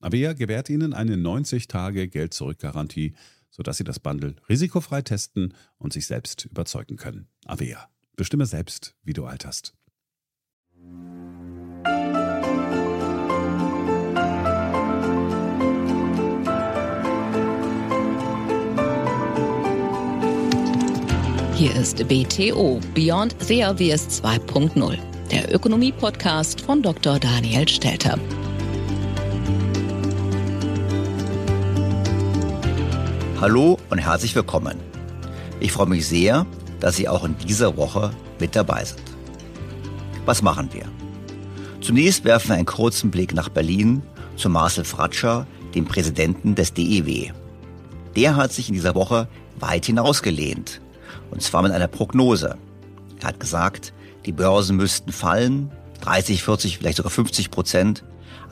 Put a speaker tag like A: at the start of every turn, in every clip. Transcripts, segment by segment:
A: Avea gewährt Ihnen eine 90-Tage-Geld-Zurück-Garantie, sodass Sie das Bundle risikofrei testen und sich selbst überzeugen können. Avea. Bestimme selbst, wie du alterst.
B: Hier ist BTO Beyond the Obvious 2.0 der Ökonomie-Podcast von Dr. Daniel Stelter.
C: Hallo und herzlich willkommen. Ich freue mich sehr, dass Sie auch in dieser Woche mit dabei sind. Was machen wir? Zunächst werfen wir einen kurzen Blick nach Berlin zu Marcel Fratscher, dem Präsidenten des DEW. Der hat sich in dieser Woche weit hinausgelehnt, und zwar mit einer Prognose. Er hat gesagt, die Börsen müssten fallen, 30, 40, vielleicht sogar 50 Prozent.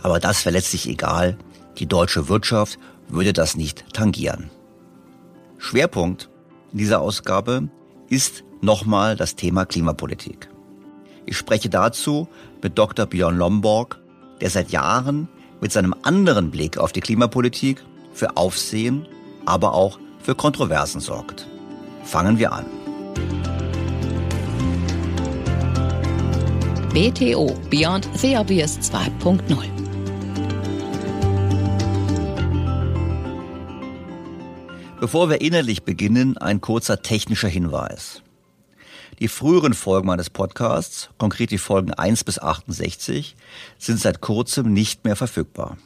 C: Aber das wäre letztlich egal. Die deutsche Wirtschaft würde das nicht tangieren. Schwerpunkt in dieser Ausgabe ist nochmal das Thema Klimapolitik. Ich spreche dazu mit Dr. Björn Lomborg, der seit Jahren mit seinem anderen Blick auf die Klimapolitik für Aufsehen, aber auch für Kontroversen sorgt. Fangen wir an.
B: BTO Beyond the Obvious 2.0.
C: Bevor wir innerlich beginnen, ein kurzer technischer Hinweis. Die früheren Folgen meines Podcasts, konkret die Folgen 1 bis 68, sind seit kurzem nicht mehr verfügbar.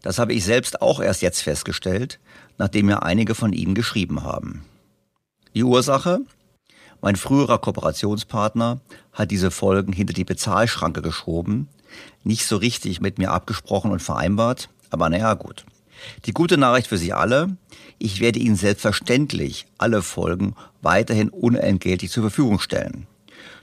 C: Das habe ich selbst auch erst jetzt festgestellt, nachdem mir einige von Ihnen geschrieben haben. Die Ursache? Mein früherer Kooperationspartner hat diese Folgen hinter die Bezahlschranke geschoben, nicht so richtig mit mir abgesprochen und vereinbart, aber naja gut. Die gute Nachricht für Sie alle, ich werde Ihnen selbstverständlich alle Folgen weiterhin unentgeltlich zur Verfügung stellen.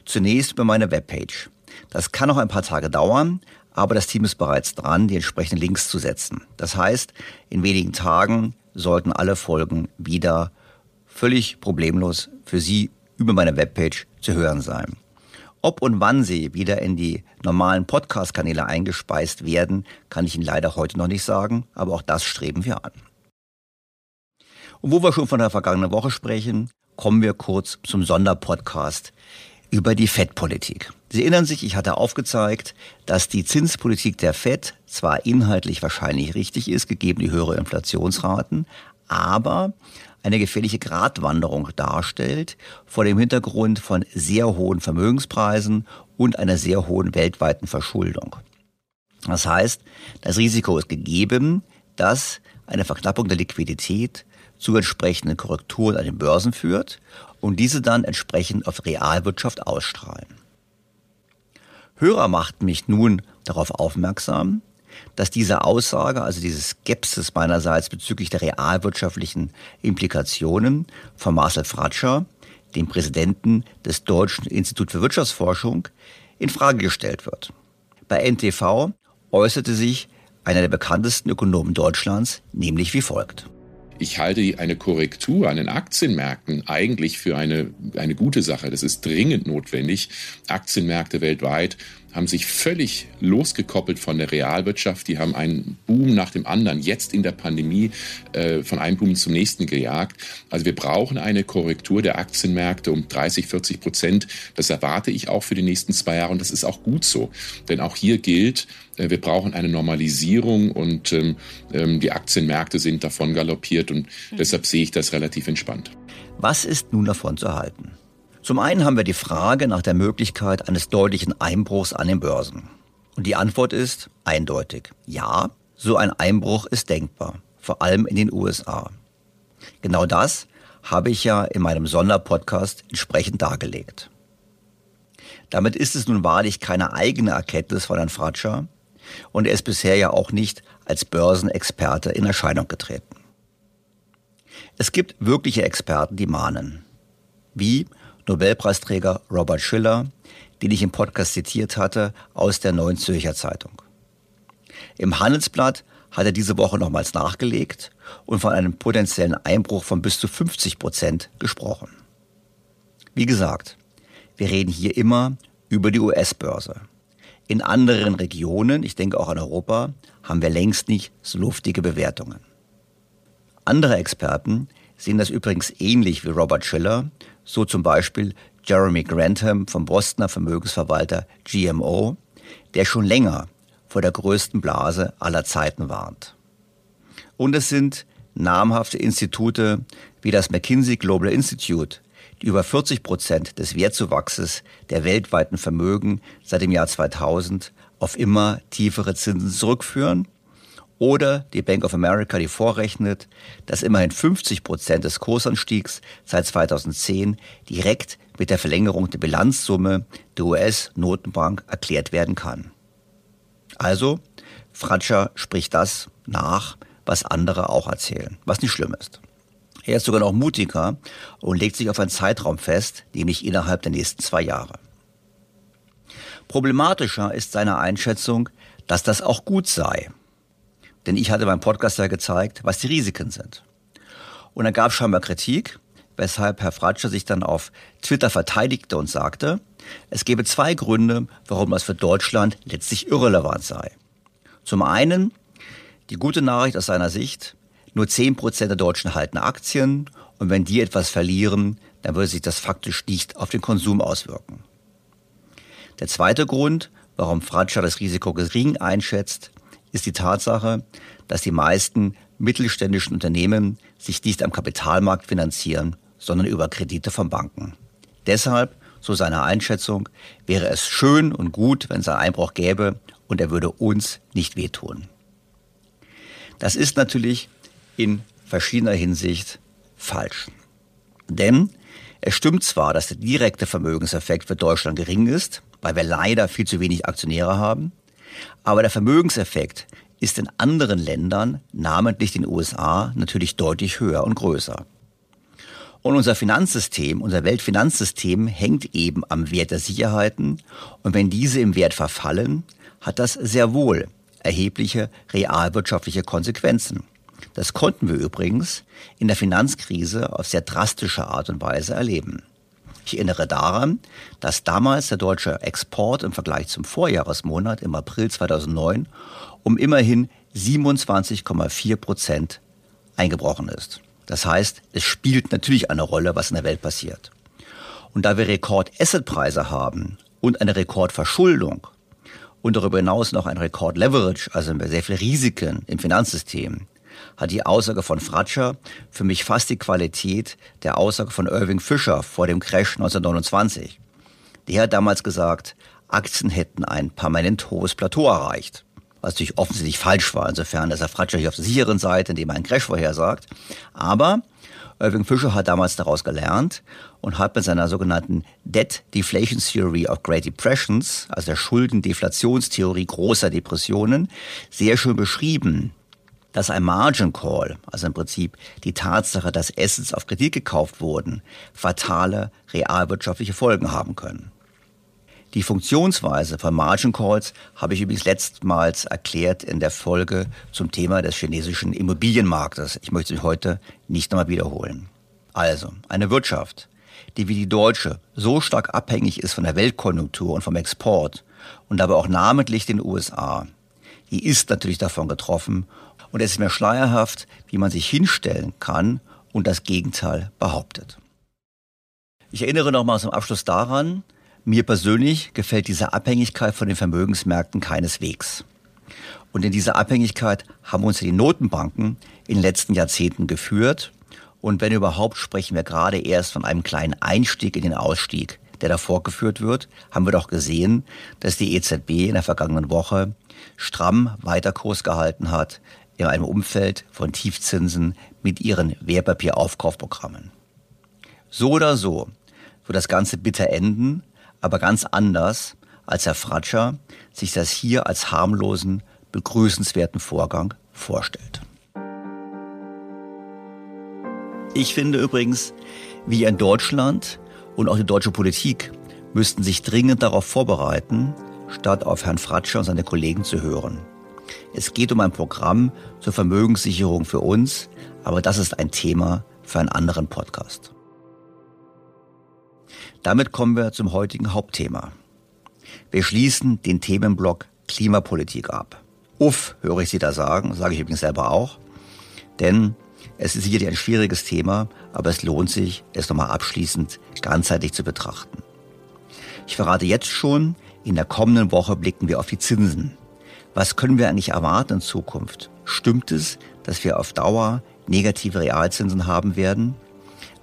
C: Zunächst über meine Webpage. Das kann noch ein paar Tage dauern, aber das Team ist bereits dran, die entsprechenden Links zu setzen. Das heißt, in wenigen Tagen sollten alle Folgen wieder völlig problemlos für Sie über meine Webpage zu hören sein. Ob und wann sie wieder in die normalen Podcast-Kanäle eingespeist werden, kann ich Ihnen leider heute noch nicht sagen, aber auch das streben wir an. Und wo wir schon von der vergangenen Woche sprechen, kommen wir kurz zum Sonderpodcast über die FED-Politik. Sie erinnern sich, ich hatte aufgezeigt, dass die Zinspolitik der FED zwar inhaltlich wahrscheinlich richtig ist, gegeben die höhere Inflationsraten, aber eine gefährliche Gratwanderung darstellt vor dem Hintergrund von sehr hohen Vermögenspreisen und einer sehr hohen weltweiten Verschuldung. Das heißt, das Risiko ist gegeben, dass eine Verknappung der Liquidität zu entsprechenden Korrekturen an den Börsen führt und diese dann entsprechend auf Realwirtschaft ausstrahlen. Hörer machten mich nun darauf aufmerksam, dass diese Aussage, also diese Skepsis meinerseits bezüglich der realwirtschaftlichen Implikationen von Marcel Fratscher, dem Präsidenten des Deutschen Instituts für Wirtschaftsforschung, in Frage gestellt wird. Bei NTV äußerte sich einer der bekanntesten Ökonomen Deutschlands, nämlich wie folgt.
D: Ich halte eine Korrektur an den Aktienmärkten eigentlich für eine, eine gute Sache. Das ist dringend notwendig. Aktienmärkte weltweit haben sich völlig losgekoppelt von der Realwirtschaft. Die haben einen Boom nach dem anderen jetzt in der Pandemie äh, von einem Boom zum nächsten gejagt. Also wir brauchen eine Korrektur der Aktienmärkte um 30, 40 Prozent. Das erwarte ich auch für die nächsten zwei Jahre und das ist auch gut so. Denn auch hier gilt, äh, wir brauchen eine Normalisierung und ähm, ähm, die Aktienmärkte sind davon galoppiert und mhm. deshalb sehe ich das relativ entspannt.
C: Was ist nun davon zu halten? Zum einen haben wir die Frage nach der Möglichkeit eines deutlichen Einbruchs an den Börsen. Und die Antwort ist eindeutig. Ja, so ein Einbruch ist denkbar, vor allem in den USA. Genau das habe ich ja in meinem Sonderpodcast entsprechend dargelegt. Damit ist es nun wahrlich keine eigene Erkenntnis von Herrn Fratscher und er ist bisher ja auch nicht als Börsenexperte in Erscheinung getreten. Es gibt wirkliche Experten, die mahnen. Wie Nobelpreisträger Robert Schiller, den ich im Podcast zitiert hatte, aus der Neuen Zürcher Zeitung. Im Handelsblatt hat er diese Woche nochmals nachgelegt und von einem potenziellen Einbruch von bis zu 50 Prozent gesprochen. Wie gesagt, wir reden hier immer über die US-Börse. In anderen Regionen, ich denke auch an Europa, haben wir längst nicht so luftige Bewertungen. Andere Experten sehen das übrigens ähnlich wie Robert Schiller so zum Beispiel Jeremy Grantham vom Bostoner Vermögensverwalter GMO, der schon länger vor der größten Blase aller Zeiten warnt. Und es sind namhafte Institute wie das McKinsey Global Institute, die über 40 Prozent des Wertzuwachses der weltweiten Vermögen seit dem Jahr 2000 auf immer tiefere Zinsen zurückführen oder die Bank of America, die vorrechnet, dass immerhin 50 Prozent des Kursanstiegs seit 2010 direkt mit der Verlängerung der Bilanzsumme der US-Notenbank erklärt werden kann. Also, Fratscher spricht das nach, was andere auch erzählen, was nicht schlimm ist. Er ist sogar noch mutiger und legt sich auf einen Zeitraum fest, nämlich innerhalb der nächsten zwei Jahre. Problematischer ist seine Einschätzung, dass das auch gut sei, denn ich hatte beim Podcast ja gezeigt, was die Risiken sind. Und dann gab es scheinbar Kritik, weshalb Herr Fratscher sich dann auf Twitter verteidigte und sagte, es gebe zwei Gründe, warum das für Deutschland letztlich irrelevant sei. Zum einen die gute Nachricht aus seiner Sicht, nur zehn Prozent der Deutschen halten Aktien und wenn die etwas verlieren, dann würde sich das faktisch nicht auf den Konsum auswirken. Der zweite Grund, warum Fratscher das Risiko gering einschätzt, ist die Tatsache, dass die meisten mittelständischen Unternehmen sich nicht am Kapitalmarkt finanzieren, sondern über Kredite von Banken. Deshalb, so seine Einschätzung, wäre es schön und gut, wenn es einen Einbruch gäbe und er würde uns nicht wehtun. Das ist natürlich in verschiedener Hinsicht falsch. Denn es stimmt zwar, dass der direkte Vermögenseffekt für Deutschland gering ist, weil wir leider viel zu wenig Aktionäre haben, aber der Vermögenseffekt ist in anderen Ländern, namentlich den USA, natürlich deutlich höher und größer. Und unser Finanzsystem, unser Weltfinanzsystem hängt eben am Wert der Sicherheiten. Und wenn diese im Wert verfallen, hat das sehr wohl erhebliche realwirtschaftliche Konsequenzen. Das konnten wir übrigens in der Finanzkrise auf sehr drastische Art und Weise erleben. Ich erinnere daran, dass damals der deutsche Export im Vergleich zum Vorjahresmonat im April 2009 um immerhin 27,4 Prozent eingebrochen ist. Das heißt, es spielt natürlich eine Rolle, was in der Welt passiert. Und da wir Rekord-Assetpreise haben und eine Rekordverschuldung und darüber hinaus noch ein Rekord-Leverage, also sehr viele Risiken im Finanzsystem, hat die Aussage von Fratscher für mich fast die Qualität der Aussage von Irving Fisher vor dem Crash 1929. Der hat damals gesagt, Aktien hätten ein permanent hohes Plateau erreicht. Was natürlich offensichtlich falsch war, insofern ist er Fratscher hier auf der sicheren Seite, indem er einen Crash vorhersagt. Aber Irving Fisher hat damals daraus gelernt und hat mit seiner sogenannten Debt Deflation Theory of Great Depressions, also der Schuldendeflationstheorie großer Depressionen, sehr schön beschrieben, dass ein Margin Call, also im Prinzip die Tatsache, dass Assets auf Kredit gekauft wurden, fatale realwirtschaftliche Folgen haben können. Die Funktionsweise von Margin Calls habe ich übrigens letztmals erklärt in der Folge zum Thema des chinesischen Immobilienmarktes. Ich möchte sie heute nicht nochmal wiederholen. Also, eine Wirtschaft, die wie die deutsche so stark abhängig ist von der Weltkonjunktur und vom Export und aber auch namentlich den USA, die ist natürlich davon getroffen und es ist mir schleierhaft, wie man sich hinstellen kann und das Gegenteil behauptet. Ich erinnere nochmal zum Abschluss daran, mir persönlich gefällt diese Abhängigkeit von den Vermögensmärkten keineswegs. Und in dieser Abhängigkeit haben uns die Notenbanken in den letzten Jahrzehnten geführt. Und wenn überhaupt, sprechen wir gerade erst von einem kleinen Einstieg in den Ausstieg, der da vorgeführt wird, haben wir doch gesehen, dass die EZB in der vergangenen Woche stramm weiter Kurs gehalten hat, in einem Umfeld von Tiefzinsen mit ihren Wertpapieraufkaufprogrammen. So oder so wird das Ganze bitter enden, aber ganz anders, als Herr Fratscher sich das hier als harmlosen, begrüßenswerten Vorgang vorstellt. Ich finde übrigens, wir in Deutschland und auch die deutsche Politik müssten sich dringend darauf vorbereiten, statt auf Herrn Fratscher und seine Kollegen zu hören. Es geht um ein Programm zur Vermögenssicherung für uns, aber das ist ein Thema für einen anderen Podcast. Damit kommen wir zum heutigen Hauptthema. Wir schließen den Themenblock Klimapolitik ab. Uff, höre ich Sie da sagen, sage ich übrigens selber auch. Denn es ist sicherlich ein schwieriges Thema, aber es lohnt sich, es nochmal abschließend ganzheitlich zu betrachten. Ich verrate jetzt schon, in der kommenden Woche blicken wir auf die Zinsen. Was können wir eigentlich erwarten in Zukunft? Stimmt es, dass wir auf Dauer negative Realzinsen haben werden?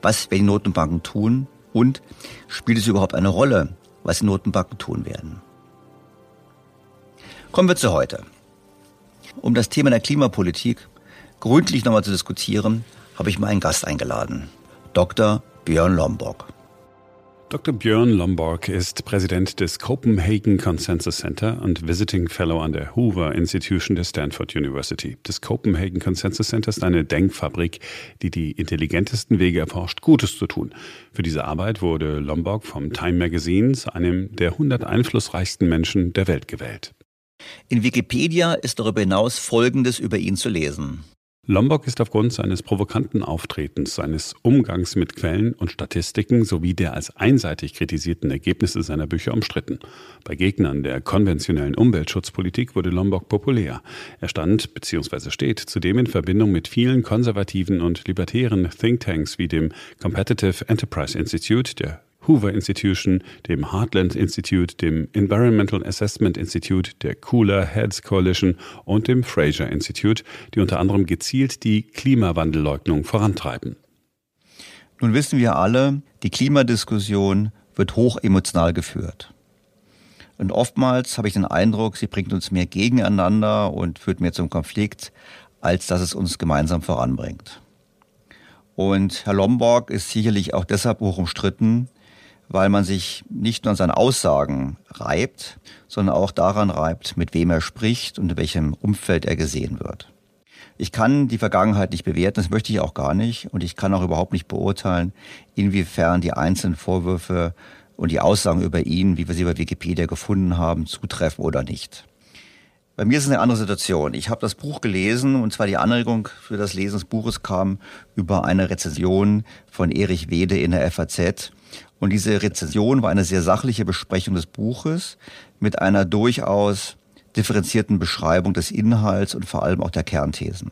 C: Was werden die Notenbanken tun? Und spielt es überhaupt eine Rolle, was die Notenbanken tun werden? Kommen wir zu heute. Um das Thema der Klimapolitik gründlich nochmal zu diskutieren, habe ich meinen Gast eingeladen, Dr. Björn Lomborg.
A: Dr. Björn Lomborg ist Präsident des Copenhagen Consensus Center und Visiting Fellow an der Hoover Institution der Stanford University. Das Copenhagen Consensus Center ist eine Denkfabrik, die die intelligentesten Wege erforscht, Gutes zu tun. Für diese Arbeit wurde Lomborg vom Time Magazine zu einem der 100 einflussreichsten Menschen der Welt gewählt.
C: In Wikipedia ist darüber hinaus Folgendes über ihn zu lesen.
A: Lombok ist aufgrund seines provokanten Auftretens, seines Umgangs mit Quellen und Statistiken sowie der als einseitig kritisierten Ergebnisse seiner Bücher umstritten. Bei Gegnern der konventionellen Umweltschutzpolitik wurde Lombok populär. Er stand bzw. steht zudem in Verbindung mit vielen konservativen und libertären Thinktanks wie dem Competitive Enterprise Institute, der Hoover Institution, dem Heartland Institute, dem Environmental Assessment Institute, der Cooler Heads Coalition und dem Fraser Institute, die unter anderem gezielt die Klimawandelleugnung vorantreiben.
C: Nun wissen wir alle, die Klimadiskussion wird hoch emotional geführt. Und oftmals habe ich den Eindruck, sie bringt uns mehr gegeneinander und führt mehr zum Konflikt, als dass es uns gemeinsam voranbringt. Und Herr Lomborg ist sicherlich auch deshalb hoch umstritten, weil man sich nicht nur an seinen Aussagen reibt, sondern auch daran reibt, mit wem er spricht und in welchem Umfeld er gesehen wird. Ich kann die Vergangenheit nicht bewerten, das möchte ich auch gar nicht, und ich kann auch überhaupt nicht beurteilen, inwiefern die einzelnen Vorwürfe und die Aussagen über ihn, wie wir sie bei Wikipedia gefunden haben, zutreffen oder nicht. Bei mir ist es eine andere Situation. Ich habe das Buch gelesen und zwar die Anregung für das Lesen des Buches kam über eine Rezension von Erich Wede in der FAZ. Und diese Rezension war eine sehr sachliche Besprechung des Buches mit einer durchaus differenzierten Beschreibung des Inhalts und vor allem auch der Kernthesen.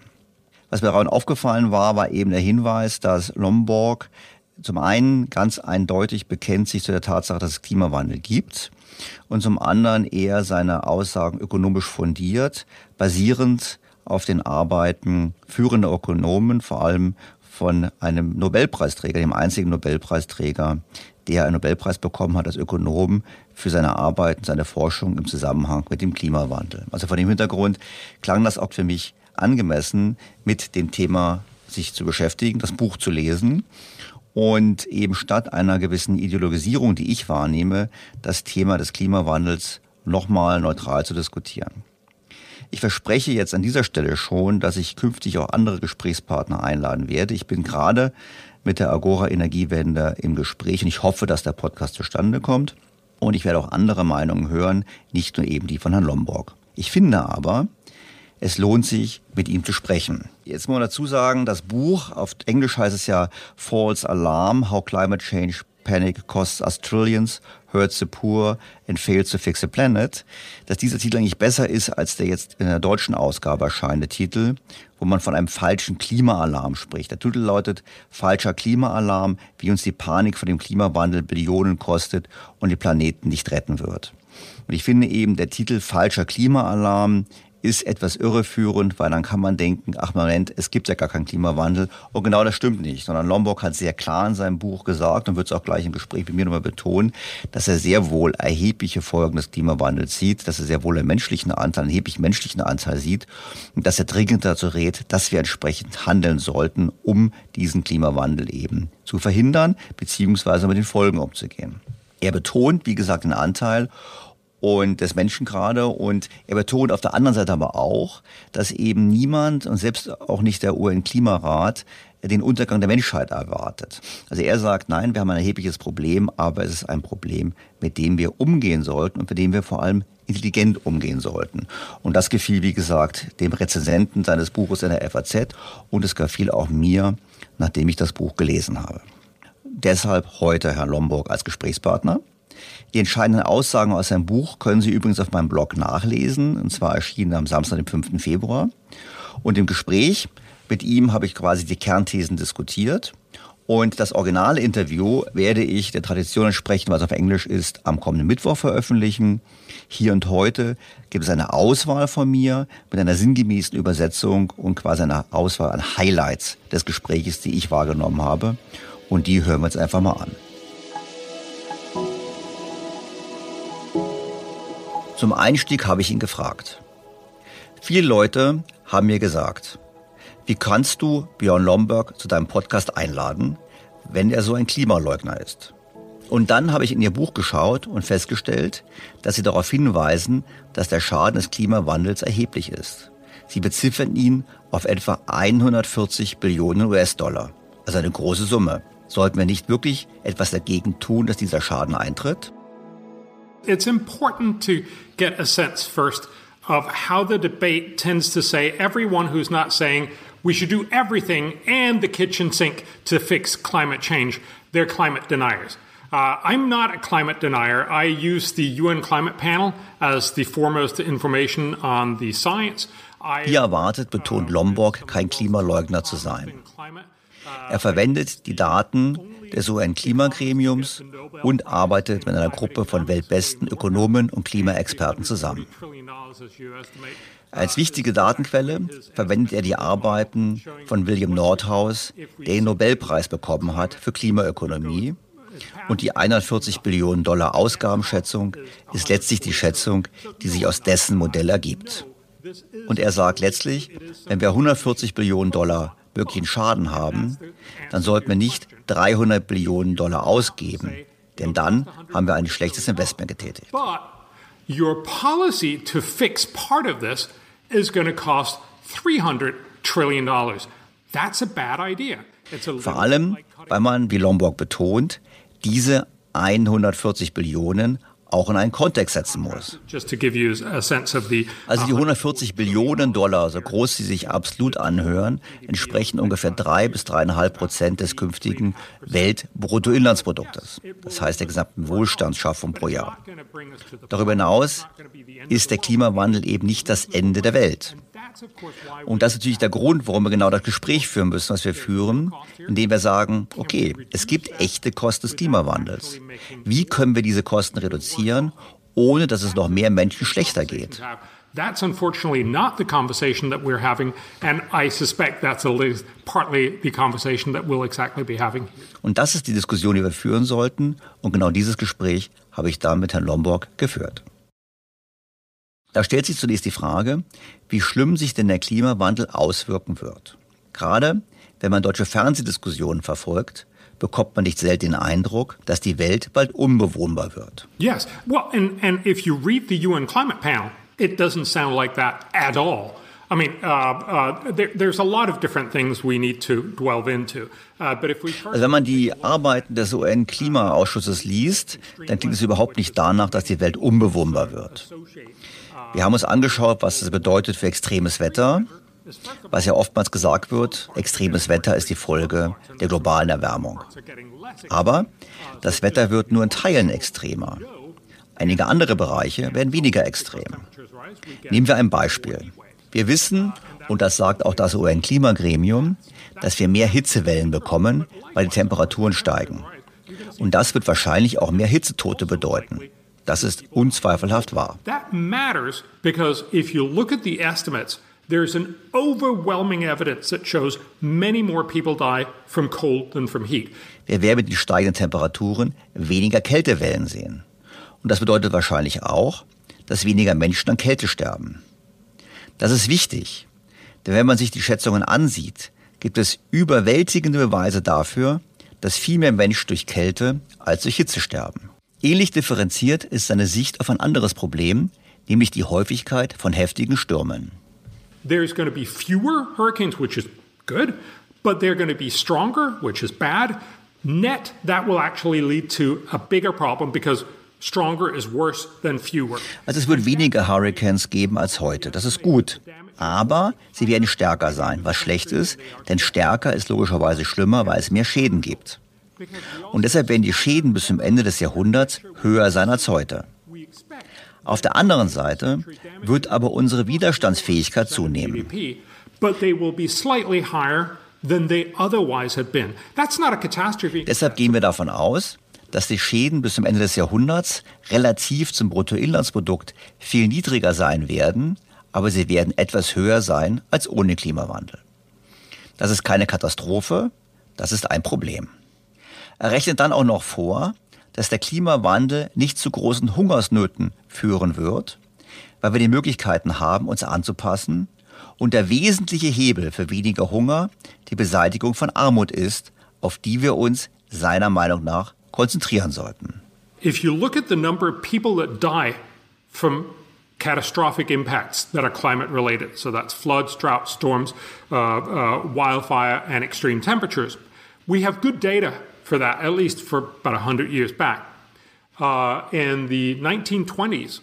C: Was mir daran aufgefallen war, war eben der Hinweis, dass Lomborg zum einen ganz eindeutig bekennt sich zu der Tatsache, dass es Klimawandel gibt und zum anderen eher seine Aussagen ökonomisch fundiert, basierend auf den Arbeiten führender Ökonomen, vor allem von einem Nobelpreisträger, dem einzigen Nobelpreisträger, der einen Nobelpreis bekommen hat als Ökonom für seine Arbeiten, seine Forschung im Zusammenhang mit dem Klimawandel. Also von dem Hintergrund klang das auch für mich angemessen, mit dem Thema sich zu beschäftigen, das Buch zu lesen und eben statt einer gewissen Ideologisierung, die ich wahrnehme, das Thema des Klimawandels nochmal neutral zu diskutieren. Ich verspreche jetzt an dieser Stelle schon, dass ich künftig auch andere Gesprächspartner einladen werde. Ich bin gerade mit der Agora Energiewende im Gespräch und ich hoffe, dass der Podcast zustande kommt. Und ich werde auch andere Meinungen hören, nicht nur eben die von Herrn Lomborg. Ich finde aber, es lohnt sich, mit ihm zu sprechen. Jetzt muss man dazu sagen, das Buch, auf Englisch heißt es ja False Alarm, How Climate Change Panic Costs Us Trillions, Hurts the Poor and Fails to Fix the Planet, dass dieser Titel eigentlich besser ist als der jetzt in der deutschen Ausgabe erscheinende Titel, wo man von einem falschen Klimaalarm spricht. Der Titel lautet Falscher Klimaalarm, wie uns die Panik vor dem Klimawandel Billionen kostet und die Planeten nicht retten wird. Und ich finde eben, der Titel Falscher Klimaalarm ist etwas irreführend, weil dann kann man denken, ach Moment, es gibt ja gar keinen Klimawandel. Und genau das stimmt nicht, sondern Lombok hat sehr klar in seinem Buch gesagt und wird es auch gleich im Gespräch mit mir nochmal betonen, dass er sehr wohl erhebliche Folgen des Klimawandels sieht, dass er sehr wohl einen menschlichen Anteil, einen erheblichen menschlichen Anteil sieht und dass er dringend dazu rät, dass wir entsprechend handeln sollten, um diesen Klimawandel eben zu verhindern, beziehungsweise mit den Folgen umzugehen. Er betont, wie gesagt, den Anteil und des Menschen gerade. Und er betont auf der anderen Seite aber auch, dass eben niemand und selbst auch nicht der UN-Klimarat den Untergang der Menschheit erwartet. Also er sagt, nein, wir haben ein erhebliches Problem, aber es ist ein Problem, mit dem wir umgehen sollten und mit dem wir vor allem intelligent umgehen sollten. Und das gefiel, wie gesagt, dem Rezensenten seines Buches in der FAZ und es gefiel auch mir, nachdem ich das Buch gelesen habe. Deshalb heute Herr Lomburg als Gesprächspartner. Die entscheidenden Aussagen aus seinem Buch können Sie übrigens auf meinem Blog nachlesen. Und zwar erschienen am Samstag, dem 5. Februar. Und im Gespräch mit ihm habe ich quasi die Kernthesen diskutiert. Und das originale Interview werde ich der Tradition entsprechend, was auf Englisch ist, am kommenden Mittwoch veröffentlichen. Hier und heute gibt es eine Auswahl von mir mit einer sinngemäßen Übersetzung und quasi einer Auswahl an Highlights des Gesprächs, die ich wahrgenommen habe. Und die hören wir uns einfach mal an. Zum Einstieg habe ich ihn gefragt. Viele Leute haben mir gesagt, wie kannst du Björn Lomberg zu deinem Podcast einladen, wenn er so ein Klimaleugner ist? Und dann habe ich in ihr Buch geschaut und festgestellt, dass sie darauf hinweisen, dass der Schaden des Klimawandels erheblich ist. Sie beziffern ihn auf etwa 140 Billionen US-Dollar, also eine große Summe. Sollten wir nicht wirklich etwas dagegen tun, dass dieser Schaden eintritt?
E: It's important to get a sense first of how the debate tends to say everyone who's not saying we should do everything and the kitchen sink to fix climate change, they're climate deniers. Uh, I'm not a climate denier. I use the UN Climate Panel as the foremost information on the science.
C: Wie erwartet betont Lomborg, kein Klimaleugner zu sein. Er verwendet die Daten des UN-Klimagremiums und arbeitet mit einer Gruppe von weltbesten Ökonomen und Klimaexperten zusammen. Als wichtige Datenquelle verwendet er die Arbeiten von William Nordhaus, der den Nobelpreis bekommen hat für Klimaökonomie. Und die 41 Billionen Dollar Ausgabenschätzung ist letztlich die Schätzung, die sich aus dessen Modell ergibt. Und er sagt letztlich, wenn wir 140 Billionen Dollar wirklichen Schaden haben, dann sollten wir nicht 300 Billionen Dollar ausgeben, denn dann haben wir ein schlechtes Investment getätigt.
E: Your policy to fix part of this is going to cost 300 trillion dollars. That's a bad idea.
C: Vor allem, weil man, wie Lombok betont, diese 140 Billionen auch in einen Kontext setzen muss. Also die 140 Billionen Dollar, so groß sie sich absolut anhören, entsprechen ungefähr drei bis dreieinhalb Prozent des künftigen Weltbruttoinlandsproduktes. Das heißt der gesamten Wohlstandsschaffung pro Jahr. Darüber hinaus ist der Klimawandel eben nicht das Ende der Welt. Und das ist natürlich der Grund, warum wir genau das Gespräch führen müssen, was wir führen, indem wir sagen, okay, es gibt echte Kosten des Klimawandels. Wie können wir diese Kosten reduzieren, ohne dass es noch mehr Menschen schlechter geht? That's unfortunately not the conversation that we're having, and I suspect that's at least partly the conversation that we'll exactly be having. Und das ist die Diskussion, die wir führen sollten, und genau dieses Gespräch habe ich da mit Herrn Lomborg geführt. Da stellt sich zunächst die Frage, wie schlimm sich denn der Klimawandel auswirken wird. Gerade wenn man deutsche Fernsehdiskussionen verfolgt, bekommt man nicht selten den Eindruck, dass die Welt bald unbewohnbar wird.
E: Yes, well, and, and if you read the UN climate panel, it doesn't sound like that at all. I mean, uh, uh, there, there's a lot of different things we need to delve into. Uh, but if we
C: also wenn man die Arbeiten des UN-Klimaausschusses liest, dann klingt es überhaupt nicht danach, dass die Welt unbewohnbar wird. Wir haben uns angeschaut, was das bedeutet für extremes Wetter. Was ja oftmals gesagt wird, extremes Wetter ist die Folge der globalen Erwärmung. Aber das Wetter wird nur in Teilen extremer. Einige andere Bereiche werden weniger extrem. Nehmen wir ein Beispiel. Wir wissen, und das sagt auch das UN-Klimagremium, dass wir mehr Hitzewellen bekommen, weil die Temperaturen steigen. Und das wird wahrscheinlich auch mehr Hitzetote bedeuten. Das ist unzweifelhaft wahr.
E: That matters because if you look at the estimates, there's an overwhelming evidence that shows many more people die from cold than from heat.
C: Wir werden mit den steigenden Temperaturen weniger Kältewellen sehen. Und das bedeutet wahrscheinlich auch, dass weniger Menschen an Kälte sterben. Das ist wichtig, denn wenn man sich die Schätzungen ansieht, gibt es überwältigende Beweise dafür, dass viel mehr Menschen durch Kälte als durch Hitze sterben. Ähnlich differenziert ist seine Sicht auf ein anderes Problem, nämlich die Häufigkeit von heftigen Stürmen.
E: There's going to be fewer hurricanes, which is good, but they're going to be stronger, which is bad. Net, that will actually lead to a bigger problem because stronger is worse than fewer.
C: Also es wird weniger Hurricanes geben als heute. Das ist gut. Aber sie werden stärker sein, was schlecht ist, denn stärker ist logischerweise schlimmer, weil es mehr Schäden gibt. Und deshalb werden die Schäden bis zum Ende des Jahrhunderts höher sein als heute. Auf der anderen Seite wird aber unsere Widerstandsfähigkeit zunehmen. Deshalb gehen wir davon aus, dass die Schäden bis zum Ende des Jahrhunderts relativ zum Bruttoinlandsprodukt viel niedriger sein werden, aber sie werden etwas höher sein als ohne Klimawandel. Das ist keine Katastrophe, das ist ein Problem. Er rechnet dann auch noch vor, dass der Klimawandel nicht zu großen Hungersnöten führen wird, weil wir die Möglichkeiten haben, uns anzupassen und der wesentliche Hebel für weniger Hunger die Beseitigung von Armut ist, auf die wir uns seiner Meinung nach konzentrieren sollten.
E: If you look at the number of people that die from catastrophic impacts that are climate related, so that's floods, drought, storms, uh, uh, wildfire and extreme temperatures, we have good data for that, at least for about 100 years back. Uh, in the 1920s,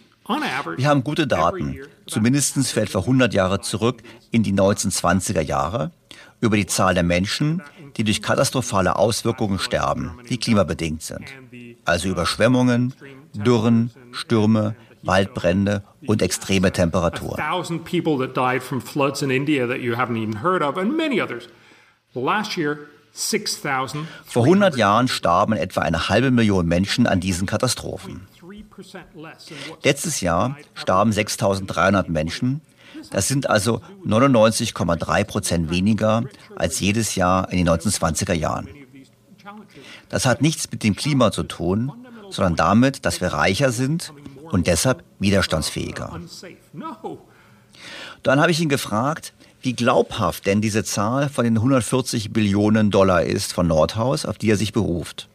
C: wir haben gute Daten, zumindest für etwa 100 Jahre zurück in die 1920er Jahre, über die Zahl der Menschen, die durch katastrophale Auswirkungen sterben, die klimabedingt sind. Also Überschwemmungen, Dürren, Stürme, Waldbrände und extreme Temperaturen. Last year, vor 100 Jahren starben etwa eine halbe Million Menschen an diesen Katastrophen. Letztes Jahr starben 6300 Menschen. Das sind also 99,3 Prozent weniger als jedes Jahr in den 1920er Jahren. Das hat nichts mit dem Klima zu tun, sondern damit, dass wir reicher sind und deshalb widerstandsfähiger. Dann habe ich ihn gefragt, wie glaubhaft denn diese Zahl von den 140 Billionen Dollar ist von Nordhaus, auf die er sich beruft.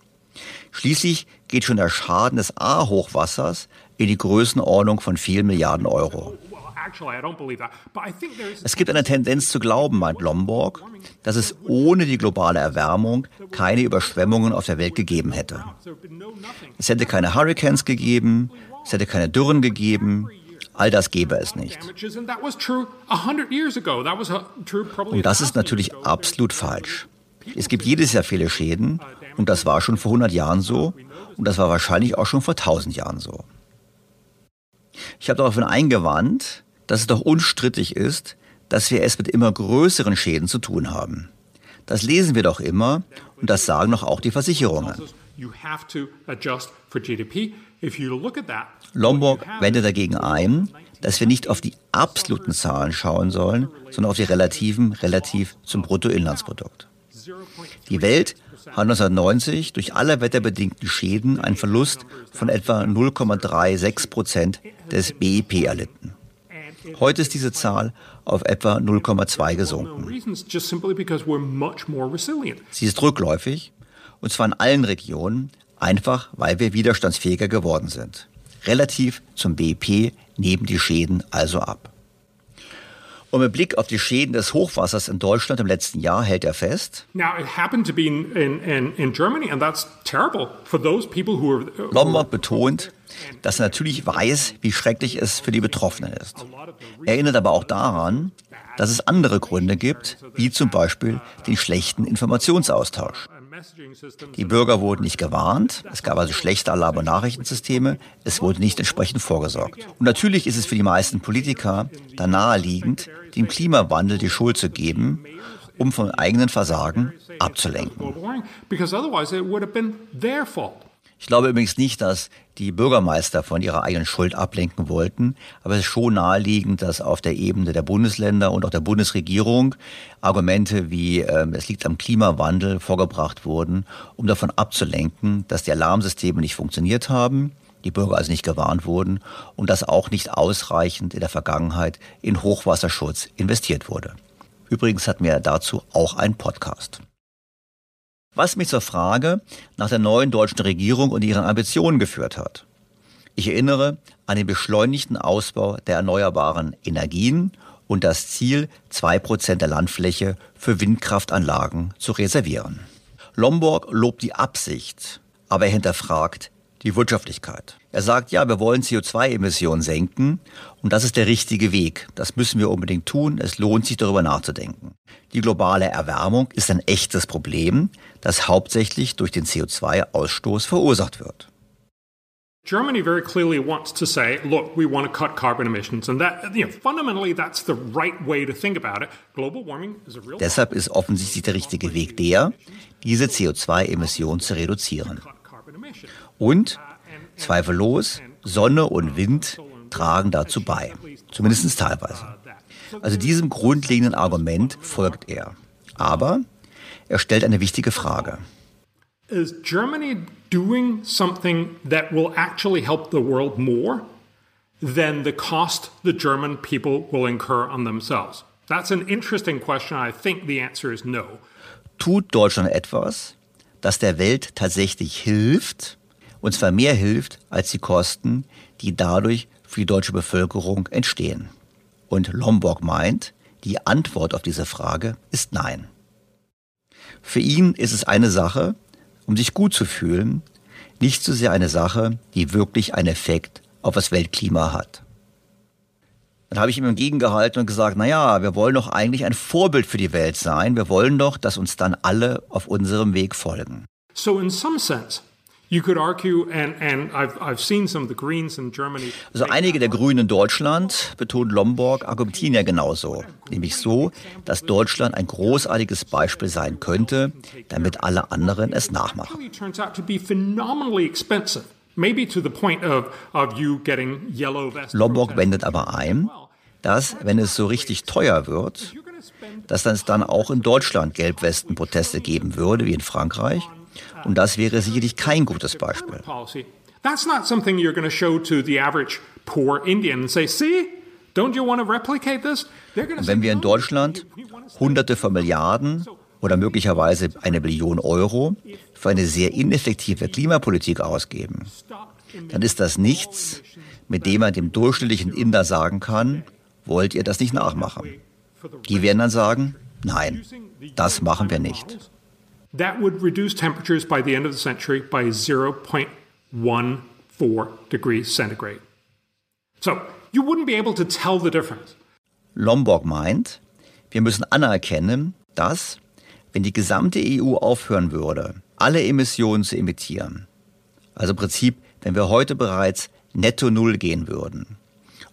C: Schließlich geht schon der Schaden des A-Hochwassers in die Größenordnung von vielen Milliarden Euro. Es gibt eine Tendenz zu glauben, meint Lomborg, dass es ohne die globale Erwärmung keine Überschwemmungen auf der Welt gegeben hätte. Es hätte keine Hurricanes gegeben, es hätte keine Dürren gegeben, all das gäbe es nicht. Und das ist natürlich absolut falsch. Es gibt jedes Jahr viele Schäden und das war schon vor 100 Jahren so und das war wahrscheinlich auch schon vor 1000 Jahren so. Ich habe daraufhin eingewandt, dass es doch unstrittig ist, dass wir es mit immer größeren Schäden zu tun haben. Das lesen wir doch immer und das sagen doch auch die Versicherungen. Lombok wendet dagegen ein, dass wir nicht auf die absoluten Zahlen schauen sollen, sondern auf die relativen relativ zum Bruttoinlandsprodukt. Die Welt hat 1990 durch alle wetterbedingten Schäden einen Verlust von etwa 0,36 Prozent des BIP erlitten. Heute ist diese Zahl auf etwa 0,2 gesunken. Sie ist rückläufig, und zwar in allen Regionen, einfach weil wir widerstandsfähiger geworden sind. Relativ zum BIP nehmen die Schäden also ab. Und mit Blick auf die Schäden des Hochwassers in Deutschland im letzten Jahr hält er fest. Lombard betont, dass er natürlich weiß, wie schrecklich es für die Betroffenen ist. Er erinnert aber auch daran, dass es andere Gründe gibt, wie zum Beispiel den schlechten Informationsaustausch. Die Bürger wurden nicht gewarnt, es gab also schlechte Alarm- und Nachrichtensysteme, es wurde nicht entsprechend vorgesorgt. Und natürlich ist es für die meisten Politiker da naheliegend, dem Klimawandel die Schuld zu geben, um vom eigenen Versagen abzulenken. Ich glaube übrigens nicht, dass die Bürgermeister von ihrer eigenen Schuld ablenken wollten, aber es ist schon naheliegend, dass auf der Ebene der Bundesländer und auch der Bundesregierung Argumente wie äh, es liegt am Klimawandel vorgebracht wurden, um davon abzulenken, dass die Alarmsysteme nicht funktioniert haben, die Bürger also nicht gewarnt wurden und dass auch nicht ausreichend in der Vergangenheit in Hochwasserschutz investiert wurde. Übrigens hatten wir dazu auch einen Podcast. Was mich zur Frage nach der neuen deutschen Regierung und ihren Ambitionen geführt hat. Ich erinnere an den beschleunigten Ausbau der erneuerbaren Energien und das Ziel, zwei Prozent der Landfläche für Windkraftanlagen zu reservieren. Lomborg lobt die Absicht, aber er hinterfragt die Wirtschaftlichkeit. Er sagt, ja, wir wollen CO2-Emissionen senken und das ist der richtige Weg. Das müssen wir unbedingt tun. Es lohnt sich darüber nachzudenken. Die globale Erwärmung ist ein echtes Problem, das hauptsächlich durch den CO2-Ausstoß verursacht wird.
E: Germany very clearly wants to say, look, we want to cut carbon emissions. And that, you know, fundamentally, that's the right way to think about it. Global warming is a real
C: Deshalb ist offensichtlich der richtige Weg der, diese CO2-Emissionen zu reduzieren. Und zweifellos, Sonne und Wind tragen dazu bei, zumindest teilweise. Also diesem grundlegenden Argument folgt er. Aber er stellt eine wichtige Frage.
E: Is Germany doing something that will actually help the world more than the cost the German people will incur on themselves? That's an interesting question. I think the answer is no.
C: Tut Deutschland etwas, das der Welt tatsächlich hilft, und zwar mehr hilft als die Kosten, die dadurch für die deutsche Bevölkerung entstehen? Und Lombok meint, die Antwort auf diese Frage ist nein. Für ihn ist es eine Sache, um sich gut zu fühlen, nicht so sehr eine Sache, die wirklich einen Effekt auf das Weltklima hat. Dann habe ich ihm entgegengehalten und gesagt, na ja, wir wollen doch eigentlich ein Vorbild für die Welt sein. Wir wollen doch, dass uns dann alle auf unserem Weg folgen.
E: So in some sense,
C: also einige der Grünen in Deutschland, betont Lomborg, argumentieren ja genauso. Nämlich so, dass Deutschland ein großartiges Beispiel sein könnte, damit alle anderen es nachmachen. Lomborg wendet aber ein, dass, wenn es so richtig teuer wird, dass es dann auch in Deutschland Gelbwesten-Proteste geben würde, wie in Frankreich und das wäre sicherlich kein gutes Beispiel. That's not something you're going to show to the average poor Indian and say, see, don't you want to replicate this? Und wenn wir in Deutschland Hunderte von Milliarden oder möglicherweise eine Billion Euro für eine sehr ineffektive Klimapolitik ausgeben, dann ist das nichts, mit dem man dem durchschnittlichen Inder sagen kann, wollt ihr das nicht nachmachen? Die werden dann sagen, nein, das machen wir nicht.
E: That would reduce temperatures by the end of the century by 0.14 degrees centigrade. So, you wouldn't be able to tell the difference.
C: Lombok meint, wir müssen anerkennen, dass, wenn die gesamte EU aufhören würde, alle Emissionen zu emittieren, also im Prinzip, wenn wir heute bereits netto Null gehen würden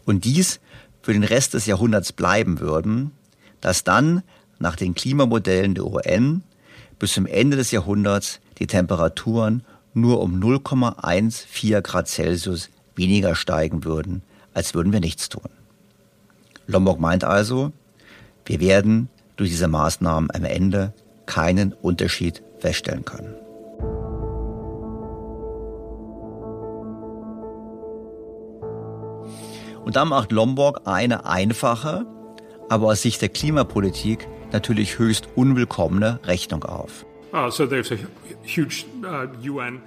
C: und dies für den Rest des Jahrhunderts bleiben würden, dass dann nach den Klimamodellen der UN bis zum Ende des Jahrhunderts die Temperaturen nur um 0,14 Grad Celsius weniger steigen würden, als würden wir nichts tun. Lombok meint also, wir werden durch diese Maßnahmen am Ende keinen Unterschied feststellen können. Und da macht Lombok eine einfache, aber aus Sicht der Klimapolitik natürlich höchst unwillkommene Rechnung auf.
E: Uh, so there's a huge uh, UN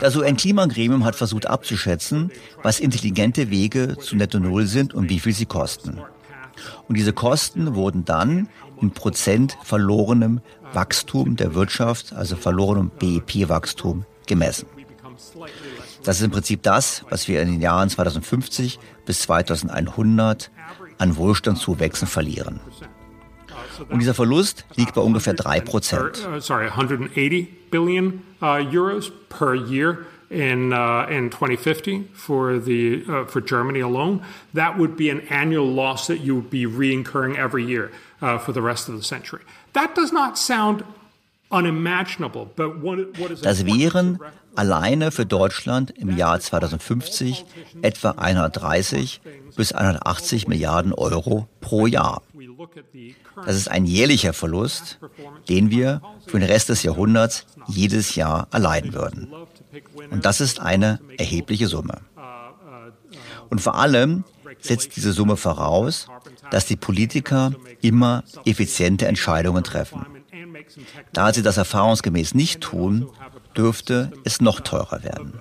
C: das UN-Klimagremium hat versucht abzuschätzen, was intelligente Wege zu Netto Null sind und wie viel sie kosten. Und diese Kosten wurden dann in Prozent verlorenem Wachstum der Wirtschaft, also verlorenem BIP-Wachstum, gemessen. Das ist im Prinzip das, was wir in den Jahren 2050 bis 2100 an Wohlstandszuwächsen verlieren. Und dieser Verlust liegt bei ungefähr 3 Prozent.
E: Uh, sorry, 180 billion uh, euros per year in uh, in 2050 for the uh, for Germany alone. That would be an annual loss that you would be reincurring every year uh, for the rest of the century. That does not sound unimaginable, but what, what is
C: das wären alleine für Deutschland im Jahr 2050 etwa 130 bis 180 Milliarden Euro pro Jahr. Das ist ein jährlicher Verlust, den wir für den Rest des Jahrhunderts jedes Jahr erleiden würden. Und das ist eine erhebliche Summe. Und vor allem setzt diese Summe voraus, dass die Politiker immer effiziente Entscheidungen treffen. Da sie das erfahrungsgemäß nicht tun, dürfte es noch teurer werden.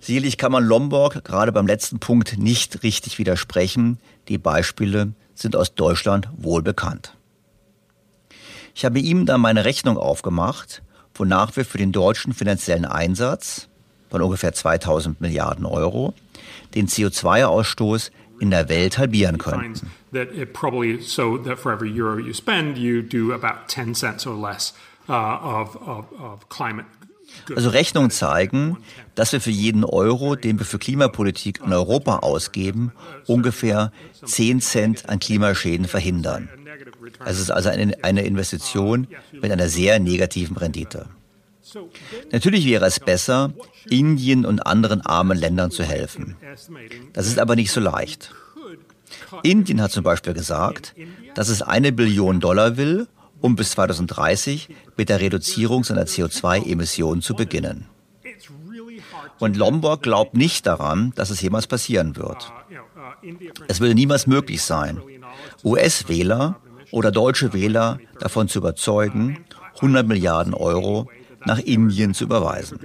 C: Sicherlich kann man Lombok gerade beim letzten Punkt nicht richtig widersprechen. Die Beispiele sind aus Deutschland wohl bekannt. Ich habe ihm dann meine Rechnung aufgemacht, wonach wir für den deutschen finanziellen Einsatz von ungefähr 2000 Milliarden Euro den CO2-Ausstoß in der Welt halbieren könnten. Also Rechnungen zeigen, dass wir für jeden Euro, den wir für Klimapolitik in Europa ausgeben, ungefähr 10 Cent an Klimaschäden verhindern. Es ist also eine, eine Investition mit einer sehr negativen Rendite. Natürlich wäre es besser, Indien und anderen armen Ländern zu helfen. Das ist aber nicht so leicht. Indien hat zum Beispiel gesagt, dass es eine Billion Dollar will, um bis 2030 mit der Reduzierung seiner CO2-Emissionen zu beginnen. Und Lombok glaubt nicht daran, dass es jemals passieren wird. Es würde niemals möglich sein, US-Wähler oder deutsche Wähler davon zu überzeugen, 100 Milliarden Euro nach Indien zu überweisen.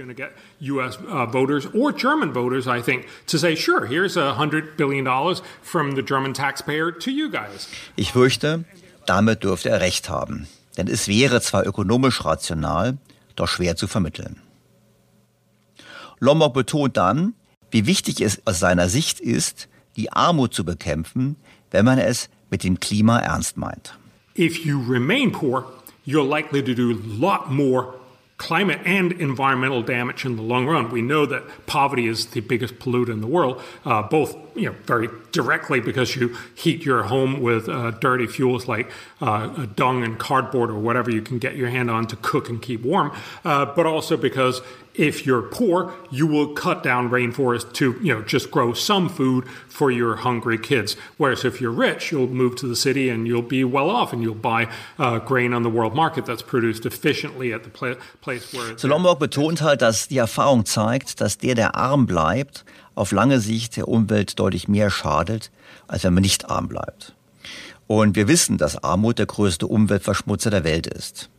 E: US voters or German voters, I think, to say, sure, here's a hundred billion dollars from the German taxpayer to you guys.
C: Ich fürchte, damit dürfte er recht haben, denn es wäre zwar ökonomisch rational, doch schwer zu vermitteln. Lombok betont dann, wie wichtig es aus seiner Sicht ist, die Armut zu bekämpfen, wenn man es mit dem Klima ernst meint.
E: If you remain poor, you're likely to do a lot more climate and environmental damage in the long run. We know that poverty is the biggest polluter in the world, uh, both you know very directly because you heat your home with uh, dirty fuels like uh, dung and cardboard or whatever you can get your hand on to cook and keep warm, uh, but also because if you're poor, you will cut down rainforest to, you know, just grow some food for your hungry kids. Whereas if you're rich, you'll move to the city and you'll be well off and you'll buy uh, grain on the world market that's produced efficiently at the pla place where.
C: So Lombok betont halt, dass die Erfahrung zeigt, dass der, der arm bleibt, auf lange Sicht der Umwelt deutlich mehr schadet, als wenn man nicht arm bleibt. Und wir wissen, dass Armut der größte Umweltverschmutzer der Welt ist.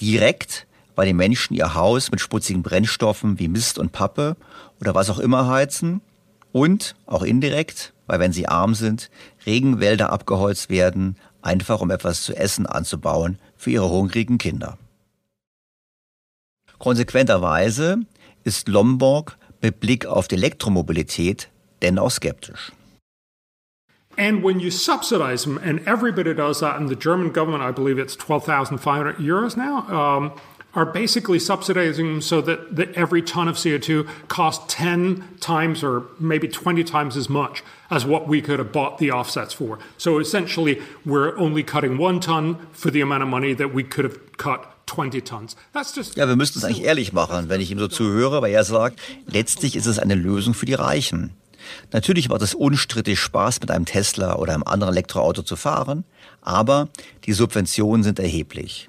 C: Direkt weil die Menschen ihr Haus mit schmutzigen Brennstoffen wie Mist und Pappe oder was auch immer heizen und auch indirekt, weil wenn sie arm sind, Regenwälder abgeholzt werden, einfach um etwas zu essen anzubauen für ihre hungrigen Kinder. Konsequenterweise ist Lombok mit Blick auf die Elektromobilität dennoch skeptisch.
E: And when you subsidize them, and everybody does that, and the German government, I believe it's 12,500 euros now, um, are basically subsidizing them so that, that every ton of CO2 costs 10 times or maybe 20 times as much as what we could have bought the offsets for. So essentially, we're only cutting one ton for the amount of money that we could have cut 20 tons. That's just
C: ja, wir müssten es eigentlich ehrlich machen, wenn ich ihm so zuhöre, weil er sagt, letztlich ist es eine Lösung für die Reichen. Natürlich macht es unstrittig Spaß, mit einem Tesla oder einem anderen Elektroauto zu fahren, aber die Subventionen sind erheblich.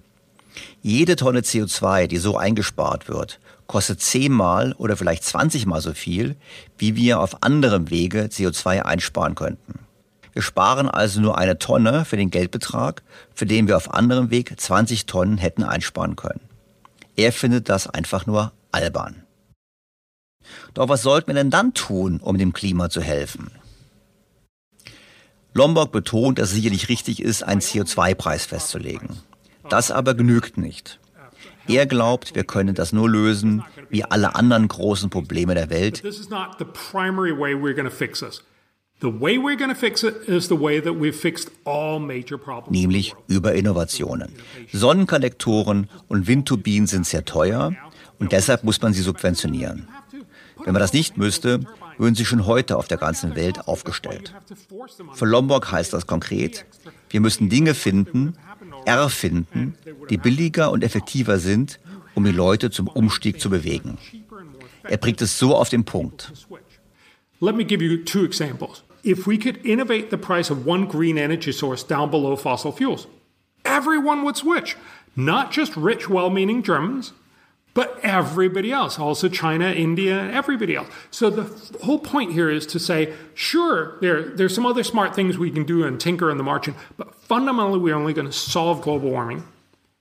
C: Jede Tonne CO2, die so eingespart wird, kostet zehnmal oder vielleicht zwanzigmal so viel, wie wir auf anderem Wege CO2 einsparen könnten. Wir sparen also nur eine Tonne für den Geldbetrag, für den wir auf anderem Weg 20 Tonnen hätten einsparen können. Er findet das einfach nur albern. Doch was sollten wir denn dann tun, um dem Klima zu helfen? Lombok betont, dass es sicherlich richtig ist, einen CO2-Preis festzulegen. Das aber genügt nicht. Er glaubt, wir können das nur lösen wie alle anderen großen Probleme der Welt. Nämlich über Innovationen. Sonnenkollektoren und Windturbinen sind sehr teuer und deshalb muss man sie subventionieren. Wenn man das nicht müsste, würden sie schon heute auf der ganzen Welt aufgestellt. Für Lombok heißt das konkret, wir müssen Dinge finden, erfinden, die billiger und effektiver sind, um die Leute zum Umstieg zu bewegen. Er bringt es so auf den Punkt.
E: Let me give you two examples. If we could innovate the price of one green energy source down below fossil fuels, everyone would switch. Not just rich, well meaning Germans, but everybody else, also China, India, everybody else. So the whole point here is to say, sure, there, there's some other smart things we can do and tinker in the margin, but fundamentally, we're only going to solve global warming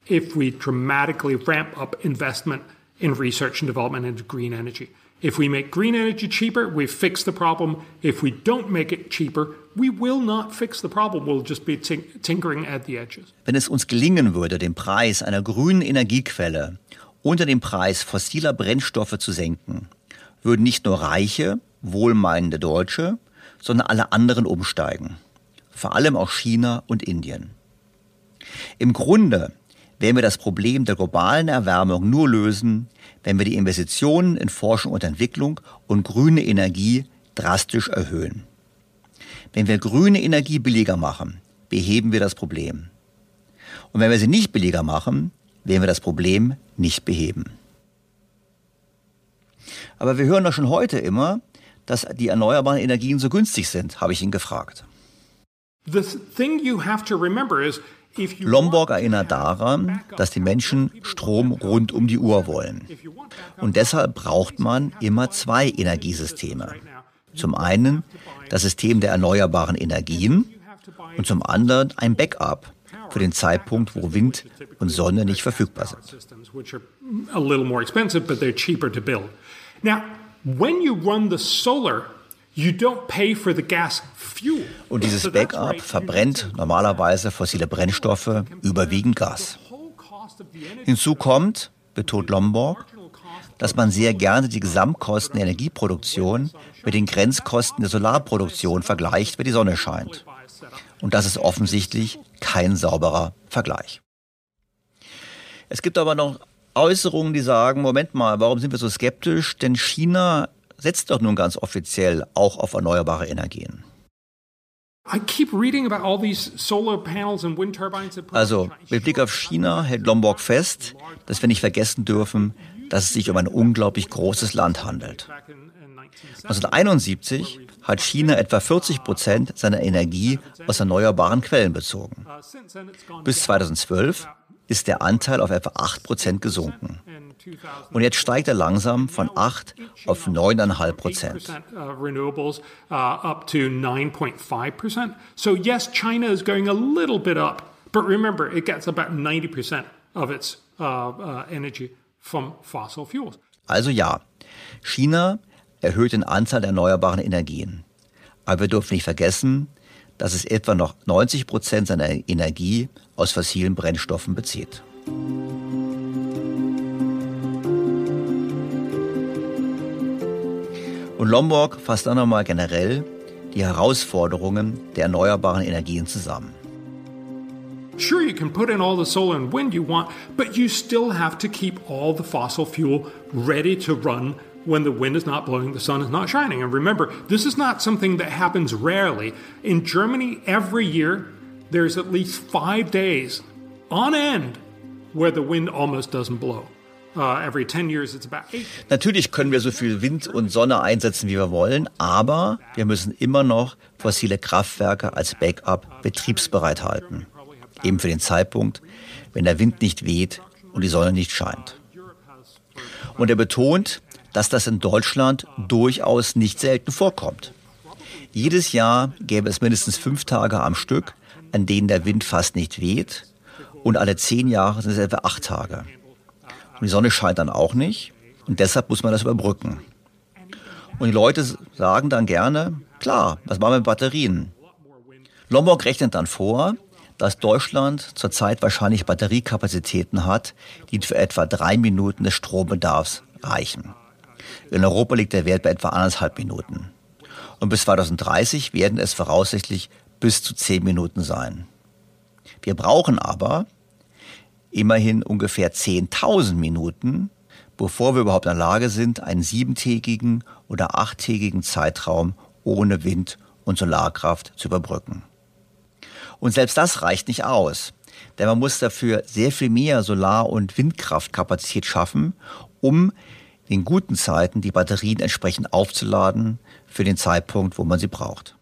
E: if we dramatically ramp up investment in research and development into green energy. If we make green energy cheaper, we fix the problem. If we don't make it cheaper, we will not fix the problem. We'll just be tinkering at the edges.
C: Wenn es uns gelingen würde, den Preis einer grünen Energiequelle unter dem Preis fossiler Brennstoffe zu senken, würden nicht nur reiche, wohlmeinende Deutsche, sondern alle anderen umsteigen. Vor allem auch China und Indien. Im Grunde werden wir das Problem der globalen Erwärmung nur lösen, wenn wir die Investitionen in Forschung und Entwicklung und grüne Energie drastisch erhöhen. Wenn wir grüne Energie billiger machen, beheben wir das Problem. Und wenn wir sie nicht billiger machen, werden wir das Problem nicht beheben. Aber wir hören doch schon heute immer, dass die erneuerbaren Energien so günstig sind, habe ich ihn gefragt. Lombok erinnert daran, dass die Menschen Strom rund um die Uhr wollen. Und deshalb braucht man immer zwei Energiesysteme. Zum einen das System der erneuerbaren Energien und zum anderen ein Backup, für den Zeitpunkt, wo Wind und Sonne nicht verfügbar sind. Und dieses Backup verbrennt normalerweise fossile Brennstoffe, überwiegend Gas. Hinzu kommt, betont Lombok, dass man sehr gerne die Gesamtkosten der Energieproduktion mit den Grenzkosten der Solarproduktion vergleicht, wenn die Sonne scheint. Und das ist offensichtlich kein sauberer Vergleich. Es gibt aber noch Äußerungen, die sagen, Moment mal, warum sind wir so skeptisch? Denn China setzt doch nun ganz offiziell auch auf erneuerbare Energien. Also, mit Blick auf China hält Lombok fest, dass wir nicht vergessen dürfen, dass es sich um ein unglaublich großes Land handelt. 1971 hat China etwa 40 Prozent seiner Energie aus erneuerbaren Quellen bezogen. Bis 2012 ist der Anteil auf etwa 8 Prozent gesunken. Und jetzt steigt er langsam von 8 auf 9,5 Prozent.
E: So yes, China is going a little bit up, but remember, it gets about 90% of its uh, uh, energy from fossil fuels.
C: Also ja, China erhöht den Anteil der erneuerbaren Energien. Aber wir dürfen nicht vergessen, dass es etwa noch 90 Prozent seiner Energie aus fossilen Brennstoffen bezieht. Und Lombok fasst dann nochmal generell die Herausforderungen der erneuerbaren Energien zusammen.
E: Sure, you can put in all the solar and wind you want, but you still have to keep all the fossil fuel ready to run when the wind is not blowing, the sun is not shining. And remember, this is not something that happens rarely. In Germany, every year, there's at least five days on end where the wind almost doesn't blow. Uh, every 10 years it's about eight.
C: Natürlich können wir so viel Wind und Sonne einsetzen, wie wir wollen, aber wir müssen immer noch fossile Kraftwerke als Backup betriebsbereit halten. Eben für den Zeitpunkt, wenn der Wind nicht weht und die Sonne nicht scheint. Und er betont, dass das in Deutschland durchaus nicht selten vorkommt. Jedes Jahr gäbe es mindestens fünf Tage am Stück, an denen der Wind fast nicht weht, und alle zehn Jahre sind es etwa acht Tage. Und die Sonne scheint dann auch nicht, und deshalb muss man das überbrücken. Und die Leute sagen dann gerne, klar, was machen wir mit Batterien? Lombok rechnet dann vor, dass Deutschland zurzeit wahrscheinlich Batteriekapazitäten hat, die für etwa drei Minuten des Strombedarfs reichen. In Europa liegt der Wert bei etwa anderthalb Minuten. Und bis 2030 werden es voraussichtlich bis zu zehn Minuten sein. Wir brauchen aber immerhin ungefähr 10.000 Minuten, bevor wir überhaupt in der Lage sind, einen siebentägigen oder achttägigen Zeitraum ohne Wind und Solarkraft zu überbrücken. Und selbst das reicht nicht aus, denn man muss dafür sehr viel mehr Solar- und Windkraftkapazität schaffen, um in guten Zeiten die Batterien entsprechend aufzuladen für den Zeitpunkt, wo man sie braucht.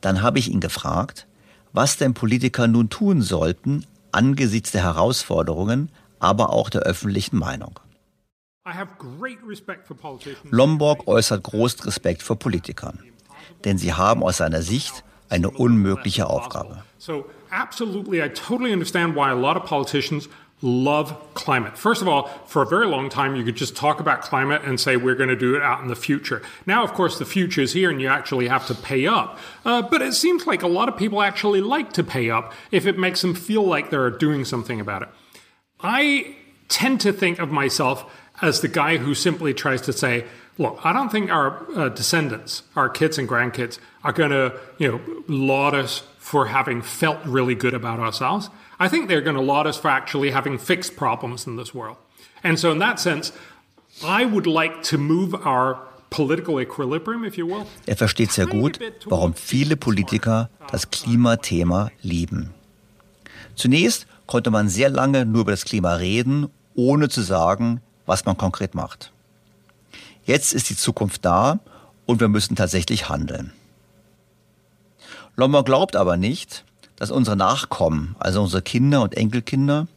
C: Dann habe ich ihn gefragt, was denn Politiker nun tun sollten angesichts der Herausforderungen, aber auch der öffentlichen Meinung. Lombok äußert großen Respekt vor Politikern, denn sie haben aus seiner Sicht eine unmögliche Aufgabe.
E: So absolutely I totally understand why a lot of politicians love climate. First of all, for a very long time, you could just talk about climate and say, we're going to do it out in the future. Now, of course, the future is here and you actually have to pay up. Uh, but it seems like a lot of people actually like to pay up if it makes them feel like they're doing something about it. I tend to think of myself as the guy who simply tries to say, look, I don't think our uh, descendants, our kids and grandkids, are going to, you know, laud us for having felt really good about ourselves. I think they're going to laud us for actually having fixed problems in this world. And so, in that sense, I would like to move our political equilibrium, if you will.
C: Er versteht sehr gut, warum viele Politiker das Klimathema lieben. Zunächst konnte man sehr lange nur über das Klima reden, ohne zu sagen, was man konkret macht. Jetzt ist die Zukunft da und wir müssen tatsächlich handeln. Lombard glaubt aber nicht, dass unsere Nachkommen, also unsere Kinder und Enkelkinder,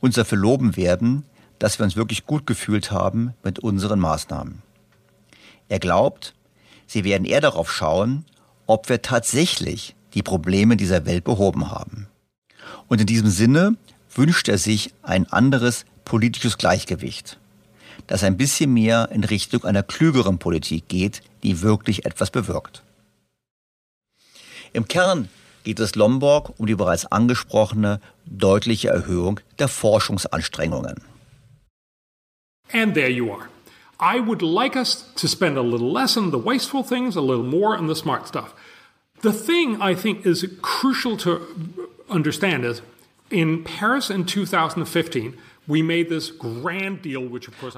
C: uns dafür loben werden, dass wir uns wirklich gut gefühlt haben mit unseren Maßnahmen. Er glaubt, sie werden eher darauf schauen, ob wir tatsächlich die Probleme dieser Welt behoben haben. Und in diesem Sinne wünscht er sich ein anderes politisches Gleichgewicht, das ein bisschen mehr in Richtung einer klügeren Politik geht, die wirklich etwas bewirkt. Im Kern geht es Lombok um die bereits angesprochene deutliche Erhöhung der Forschungsanstrengungen.
E: And there you are. I would like us to spend a little less on the wasteful things, a little more on the smart stuff. The thing I think is crucial to understand is in Paris in 2015,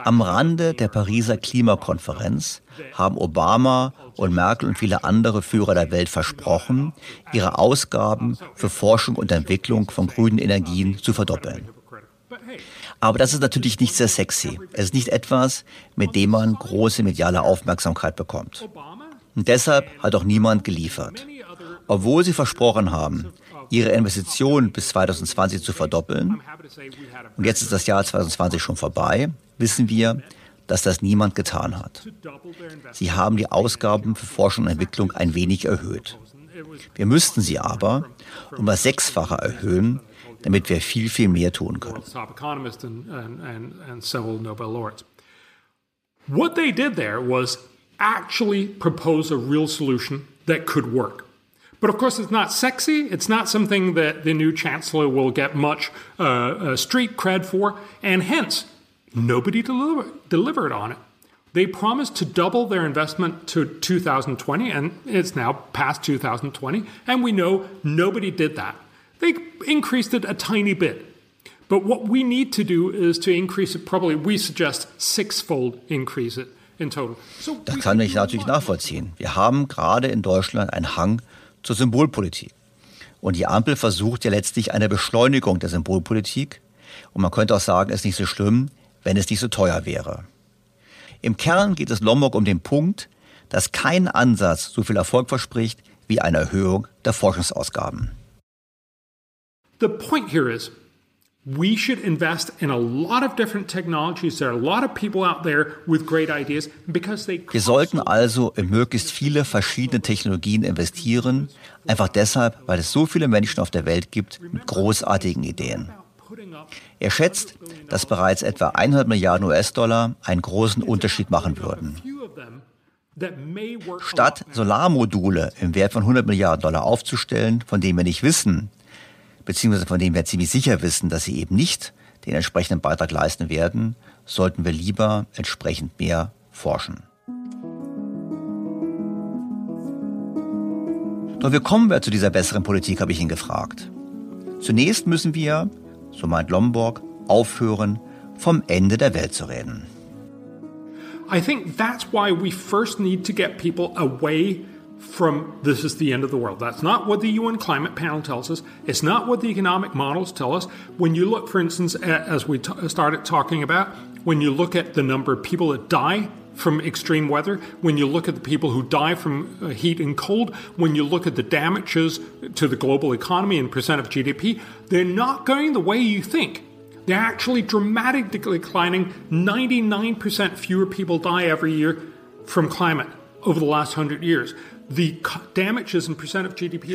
C: am Rande der Pariser Klimakonferenz haben Obama und Merkel und viele andere Führer der Welt versprochen, ihre Ausgaben für Forschung und Entwicklung von grünen Energien zu verdoppeln. Aber das ist natürlich nicht sehr sexy. Es ist nicht etwas, mit dem man große mediale Aufmerksamkeit bekommt. Und deshalb hat auch niemand geliefert. Obwohl sie versprochen haben, ihre Investitionen bis 2020 zu verdoppeln, und jetzt ist das Jahr 2020 schon vorbei, wissen wir, dass das niemand getan hat. Sie haben die Ausgaben für Forschung und Entwicklung ein wenig erhöht. Wir müssten sie aber um das Sechsfache erhöhen, damit wir viel, viel mehr tun können.
E: What they did there was actually propose a real solution that could work. But of course, it's not sexy. It's not something that the new chancellor will get much uh, uh, street cred for, and hence, nobody deliver, delivered on it. They promised to double their investment to 2020, and it's now past 2020, and we know nobody did that. They increased it a tiny bit. But what we need to do is to increase it, probably, we suggest sixfold increase it in total.
C: So das kann ich natürlich nachvollziehen. Wir haben gerade in Deutschland einen Hang zur Symbolpolitik. Und die Ampel versucht ja letztlich eine Beschleunigung der Symbolpolitik. Und man könnte auch sagen, es ist nicht so schlimm, wenn es nicht so teuer wäre. Im Kern geht es Lombok um den Punkt, dass kein Ansatz so viel Erfolg verspricht wie eine Erhöhung der Forschungsausgaben.
E: The point here is we should invest in a lot of different technologies. There are a lot of people out there with great ideas because they
C: Wir sollten also in möglichst viele verschiedene Technologien investieren, einfach deshalb, weil es so viele Menschen auf der Welt gibt mit großartigen Ideen. Er schätzt, dass bereits etwa 100 Milliarden US-Dollar einen großen Unterschied machen würden. Statt Solarmodule im Wert von 100 Milliarden Dollar aufzustellen, von denen wir nicht wissen, beziehungsweise von denen wir ziemlich sicher wissen, dass sie eben nicht den entsprechenden Beitrag leisten werden, sollten wir lieber entsprechend mehr forschen. Doch wie kommen wir zu dieser besseren Politik, habe ich ihn gefragt. Zunächst müssen wir, so meint Lombok, aufhören, vom Ende der Welt zu reden.
E: I think that's why we first need to get people away from this is the end of the world. That's not what the UN climate panel tells us. It's not what the economic models tell us. When you look, for instance, at, as we t- started talking about, when you look at the number of people that die from extreme weather, when you look at the people who die from uh, heat and cold, when you look at the damages to the global economy and percent of GDP, they're not going the way you think. They're actually dramatically declining. 99% fewer people die every year from climate over the last 100 years.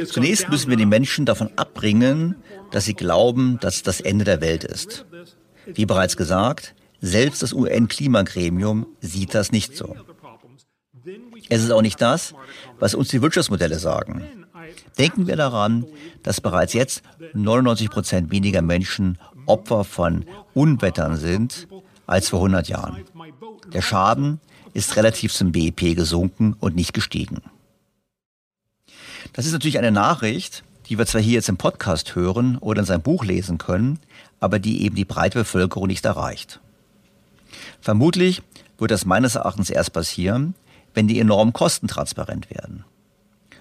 C: Zunächst müssen wir die Menschen davon abbringen, dass sie glauben, dass das Ende der Welt ist. Wie bereits gesagt, selbst das UN-Klimagremium sieht das nicht so. Es ist auch nicht das, was uns die Wirtschaftsmodelle sagen. Denken wir daran, dass bereits jetzt 99 Prozent weniger Menschen Opfer von Unwettern sind als vor 100 Jahren. Der Schaden ist relativ zum BIP gesunken und nicht gestiegen. Das ist natürlich eine Nachricht, die wir zwar hier jetzt im Podcast hören oder in seinem Buch lesen können, aber die eben die breite Bevölkerung nicht erreicht. Vermutlich wird das meines Erachtens erst passieren, wenn die enormen Kosten transparent werden.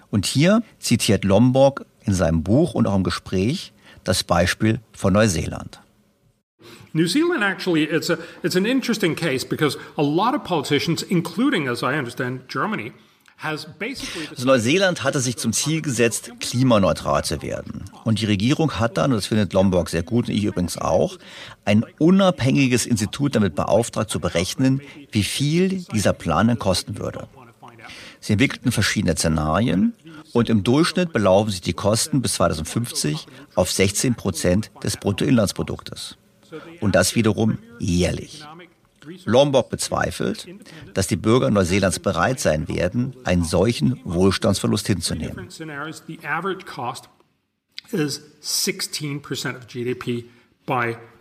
C: Und hier zitiert Lombok in seinem Buch und auch im Gespräch das Beispiel von Neuseeland.
E: New Zealand actually it's a it's an interesting case because a lot of politicians including as I understand Germany
C: also Neuseeland hatte sich zum Ziel gesetzt, klimaneutral zu werden. Und die Regierung hat dann, und das findet Lombok sehr gut und ich übrigens auch, ein unabhängiges Institut damit beauftragt zu berechnen, wie viel dieser Plan denn kosten würde. Sie entwickelten verschiedene Szenarien und im Durchschnitt belaufen sich die Kosten bis 2050 auf 16 Prozent des Bruttoinlandsproduktes. Und das wiederum jährlich. Lombok bezweifelt, dass die Bürger Neuseelands bereit sein werden, einen solchen Wohlstandsverlust hinzunehmen.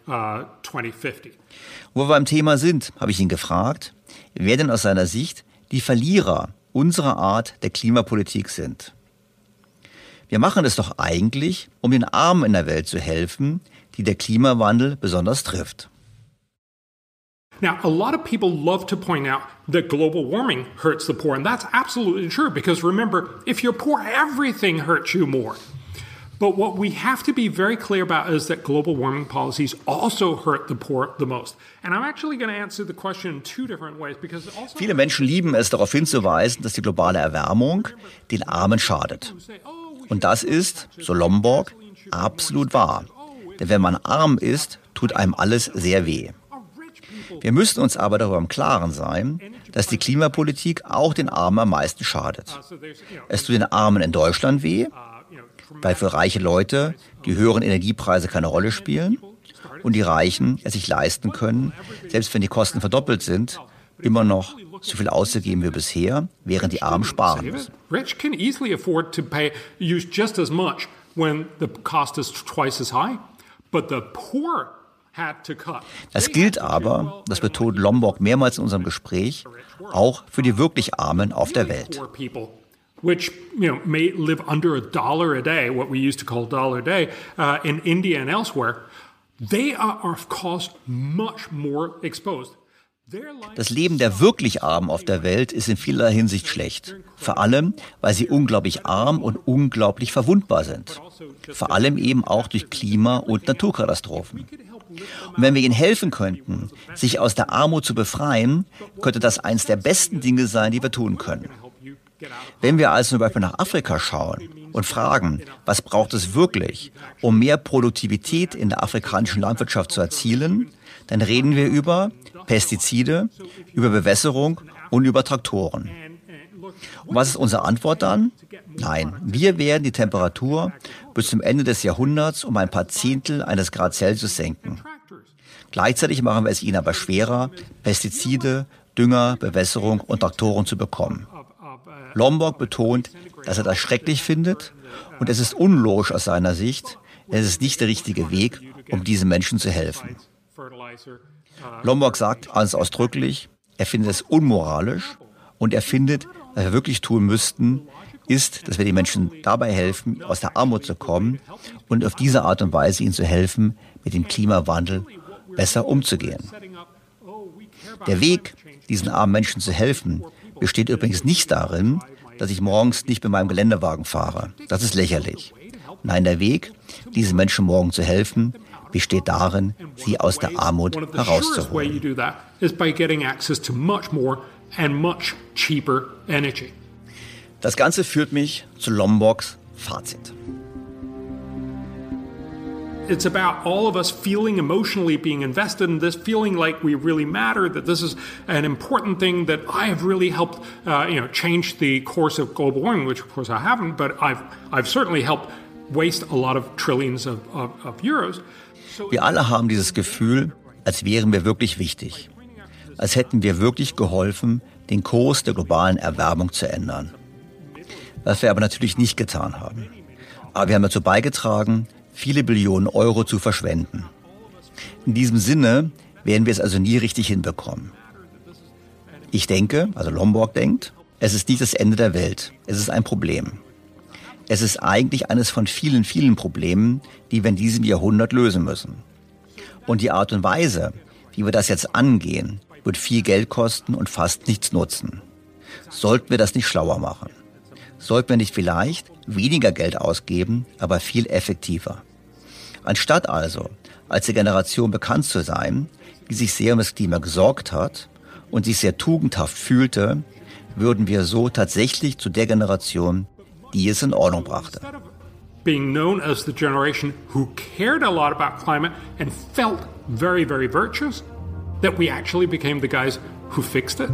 C: Uh, Wo wir beim Thema sind, habe ich ihn gefragt, wer denn aus seiner Sicht die Verlierer unserer Art der Klimapolitik sind. Wir machen es doch eigentlich, um den Armen in der Welt zu helfen, die der Klimawandel besonders trifft.
E: Now, a lot of people love to point out that global warming hurts the poor, and that's absolutely true because remember, if you're poor, everything hurts you more. But what we have to be very clear about is that global warming policies also hurt the poor the most. And I'm actually going to answer the question in two different ways because also
C: Viele Menschen lieben es darauf hinzuweisen, dass die globale Erwärmung den Armen schadet. Und das ist, so Lomborg, absolut wahr. Denn wenn man arm ist, tut einem alles sehr weh. Wir müssen uns aber darüber im Klaren sein, dass die Klimapolitik auch den Armen am meisten schadet. Es tut den Armen in Deutschland weh, weil für reiche Leute die höheren Energiepreise keine Rolle spielen und die Reichen es sich leisten können, selbst wenn die Kosten verdoppelt sind, immer noch so viel auszugeben wie bisher, während die Armen sparen müssen.
E: But the poor
C: das gilt aber, das betont Lombok mehrmals in unserem Gespräch, auch für die wirklich Armen auf der Welt.
E: Which you know may live under a dollar a day, what we used to call dollar a day, uh, in India and elsewhere, they are of course much more exposed.
C: Das Leben der wirklich Armen auf der Welt ist in vieler Hinsicht schlecht. Vor allem, weil sie unglaublich arm und unglaublich verwundbar sind. Vor allem eben auch durch Klima- und Naturkatastrophen. Und wenn wir ihnen helfen könnten, sich aus der Armut zu befreien, könnte das eines der besten Dinge sein, die wir tun können. Wenn wir also zum Beispiel nach Afrika schauen und fragen, was braucht es wirklich, um mehr Produktivität in der afrikanischen Landwirtschaft zu erzielen, dann reden wir über Pestizide, über Bewässerung und über Traktoren. Und was ist unsere Antwort dann? Nein, wir werden die Temperatur bis zum Ende des Jahrhunderts um ein paar Zehntel eines Grad Celsius senken. Gleichzeitig machen wir es ihnen aber schwerer, Pestizide, Dünger, Bewässerung und Traktoren zu bekommen. Lombok betont, dass er das schrecklich findet und es ist unlogisch aus seiner Sicht. Es ist nicht der richtige Weg, um diesen Menschen zu helfen. Lombok sagt ganz ausdrücklich, er findet es unmoralisch und er findet, was wir wirklich tun müssten, ist, dass wir den Menschen dabei helfen, aus der Armut zu kommen und auf diese Art und Weise ihnen zu helfen, mit dem Klimawandel besser umzugehen. Der Weg, diesen armen Menschen zu helfen, besteht übrigens nicht darin, dass ich morgens nicht mit meinem Geländewagen fahre. Das ist lächerlich. Nein, der Weg, diesen Menschen morgen zu helfen, besteht darin, sie aus der Armut herauszuholen. Das Ganze führt mich zu Fazit.
E: it's about all of us feeling emotionally being invested in this, feeling like we really matter, that this is an important thing that I have really helped, uh, you know, change the course of global warming, which of course I haven't, but I've, I've certainly helped waste a lot of trillions of, of, of euros.
C: Wir alle haben dieses Gefühl, als wären wir wirklich wichtig. Als hätten wir wirklich geholfen, den Kurs der globalen Erwärmung zu ändern. Was wir aber natürlich nicht getan haben. Aber wir haben dazu beigetragen, viele Billionen Euro zu verschwenden. In diesem Sinne werden wir es also nie richtig hinbekommen. Ich denke, also Lombok denkt, es ist nicht das Ende der Welt. Es ist ein Problem. Es ist eigentlich eines von vielen, vielen Problemen, die wir in diesem Jahrhundert lösen müssen. Und die Art und Weise, wie wir das jetzt angehen, wird viel Geld kosten und fast nichts nutzen. Sollten wir das nicht schlauer machen? Sollten wir nicht vielleicht weniger Geld ausgeben, aber viel effektiver? Anstatt also als die Generation bekannt zu sein, die sich sehr um das Klima gesorgt hat und sich sehr tugendhaft fühlte, würden wir so tatsächlich zu der Generation, die es in Ordnung brachte.
E: Being known as the generation who cared a lot about climate and felt very, very virtuous, that we actually became the guys who fixed it.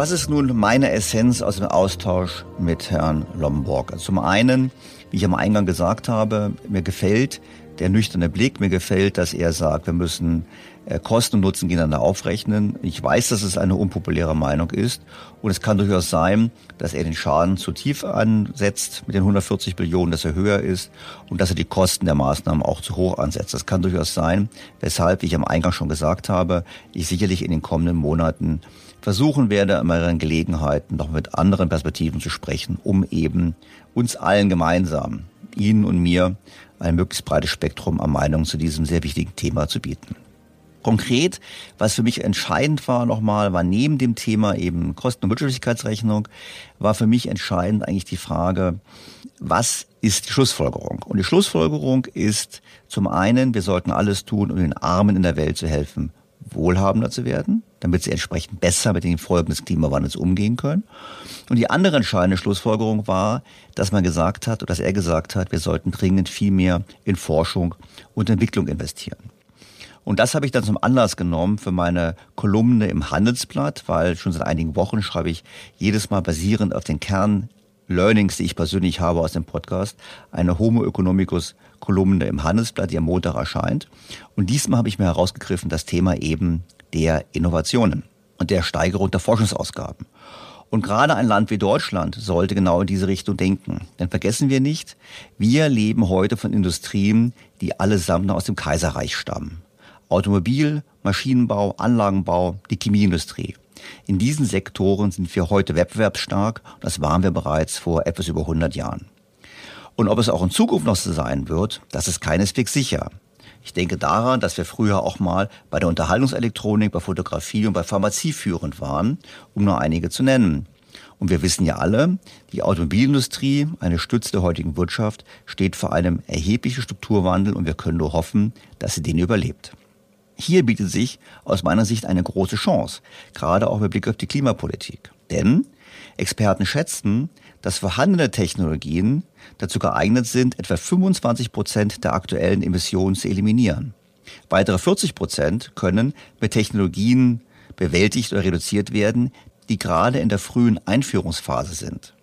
C: Was ist nun meine Essenz aus dem Austausch mit Herrn Lomborg? Also zum einen, wie ich am Eingang gesagt habe, mir gefällt der nüchterne Blick, mir gefällt, dass er sagt, wir müssen äh, Kosten und Nutzen gegeneinander aufrechnen. Ich weiß, dass es eine unpopuläre Meinung ist und es kann durchaus sein, dass er den Schaden zu tief ansetzt mit den 140 Billionen, dass er höher ist und dass er die Kosten der Maßnahmen auch zu hoch ansetzt. Das kann durchaus sein, weshalb, wie ich am Eingang schon gesagt habe, ich sicherlich in den kommenden Monaten versuchen werde, an mehreren Gelegenheiten noch mit anderen Perspektiven zu sprechen, um eben uns allen gemeinsam, Ihnen und mir, ein möglichst breites Spektrum an Meinungen zu diesem sehr wichtigen Thema zu bieten. Konkret, was für mich entscheidend war nochmal, war neben dem Thema eben Kosten- und Wirtschaftlichkeitsrechnung, war für mich entscheidend eigentlich die Frage, was ist die Schlussfolgerung? Und die Schlussfolgerung ist zum einen, wir sollten alles tun, um den Armen in der Welt zu helfen, wohlhabender zu werden, damit sie entsprechend besser mit den Folgen des Klimawandels umgehen können. Und die andere entscheidende Schlussfolgerung war, dass man gesagt hat, oder dass er gesagt hat, wir sollten dringend viel mehr in Forschung und Entwicklung investieren. Und das habe ich dann zum Anlass genommen für meine Kolumne im Handelsblatt, weil schon seit einigen Wochen schreibe ich jedes Mal basierend auf den Kern Learnings, die ich persönlich habe aus dem Podcast, eine Homo economicus Kolumne im Handelsblatt, die am Montag erscheint. Und diesmal habe ich mir herausgegriffen das Thema eben der Innovationen und der Steigerung der Forschungsausgaben. Und gerade ein Land wie Deutschland sollte genau in diese Richtung denken. Denn vergessen wir nicht, wir leben heute von Industrien, die allesamt noch aus dem Kaiserreich stammen. Automobil, Maschinenbau, Anlagenbau, die Chemieindustrie. In diesen Sektoren sind wir heute wettbewerbsstark. Das waren wir bereits vor etwas über 100 Jahren. Und ob es auch in Zukunft noch so sein wird, das ist keineswegs sicher. Ich denke daran, dass wir früher auch mal bei der Unterhaltungselektronik, bei Fotografie und bei Pharmazie führend waren, um nur einige zu nennen. Und wir wissen ja alle, die Automobilindustrie, eine Stütze der heutigen Wirtschaft, steht vor einem erheblichen Strukturwandel und wir können nur hoffen, dass sie den überlebt. Hier bietet sich aus meiner Sicht eine große Chance, gerade auch mit Blick auf die Klimapolitik. Denn Experten schätzen, dass vorhandene Technologien dazu geeignet sind, etwa 25 Prozent der aktuellen Emissionen zu eliminieren. Weitere 40 Prozent können mit Technologien bewältigt oder reduziert werden, die gerade in der frühen Einführungsphase sind.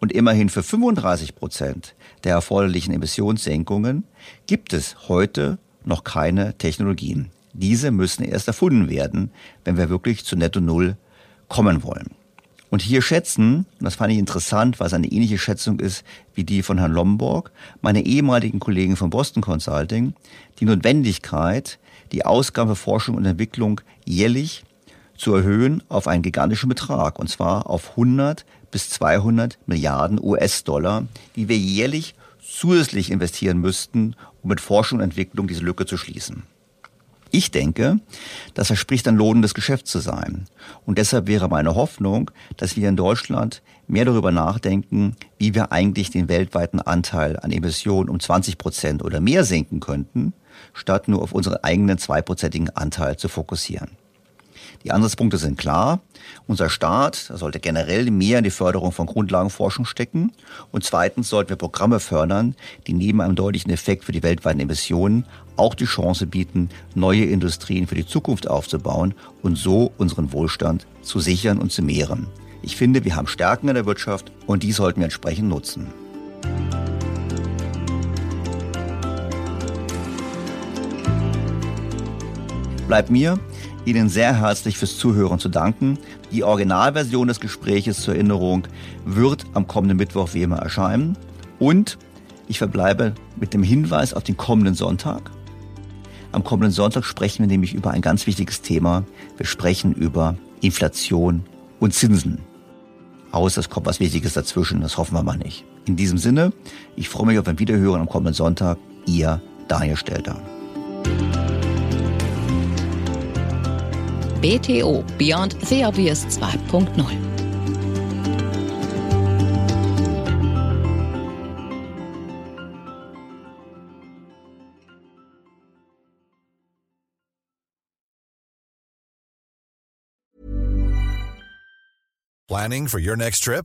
C: Und immerhin für 35 Prozent der erforderlichen Emissionssenkungen gibt es heute noch keine Technologien. Diese müssen erst erfunden werden, wenn wir wirklich zu Netto Null kommen wollen. Und hier schätzen, und das fand ich interessant, weil es eine ähnliche Schätzung ist wie die von Herrn Lomborg, meine ehemaligen Kollegen von Boston Consulting, die Notwendigkeit, die Ausgaben für Forschung und Entwicklung jährlich zu erhöhen auf einen gigantischen Betrag, und zwar auf 100 bis 200 Milliarden US-Dollar, die wir jährlich zusätzlich investieren müssten, um mit Forschung und Entwicklung diese Lücke zu schließen. Ich denke, das verspricht ein lohnendes Geschäft zu sein. Und deshalb wäre meine Hoffnung, dass wir in Deutschland mehr darüber nachdenken, wie wir eigentlich den weltweiten Anteil an Emissionen um 20 Prozent oder mehr senken könnten, statt nur auf unseren eigenen zweiprozentigen Anteil zu fokussieren. Die Ansatzpunkte sind klar. Unser Staat sollte generell mehr in die Förderung von Grundlagenforschung stecken. Und zweitens sollten wir Programme fördern, die neben einem deutlichen Effekt für die weltweiten Emissionen auch die Chance bieten, neue Industrien für die Zukunft aufzubauen und so unseren Wohlstand zu sichern und zu mehren. Ich finde, wir haben Stärken in der Wirtschaft und die sollten wir entsprechend nutzen. Bleibt mir, Ihnen sehr herzlich fürs Zuhören zu danken. Die Originalversion des Gespräches zur Erinnerung wird am kommenden Mittwoch wie immer erscheinen. Und ich verbleibe mit dem Hinweis auf den kommenden Sonntag. Am kommenden Sonntag sprechen wir nämlich über ein ganz wichtiges Thema. Wir sprechen über Inflation und Zinsen. Außer es kommt was Wichtiges dazwischen, das hoffen wir mal nicht. In diesem Sinne, ich freue mich auf ein Wiederhören am kommenden Sonntag. Ihr Daniel Stelter.
B: BTO Beyond the Obvious 2.0.
F: Planning for your next trip?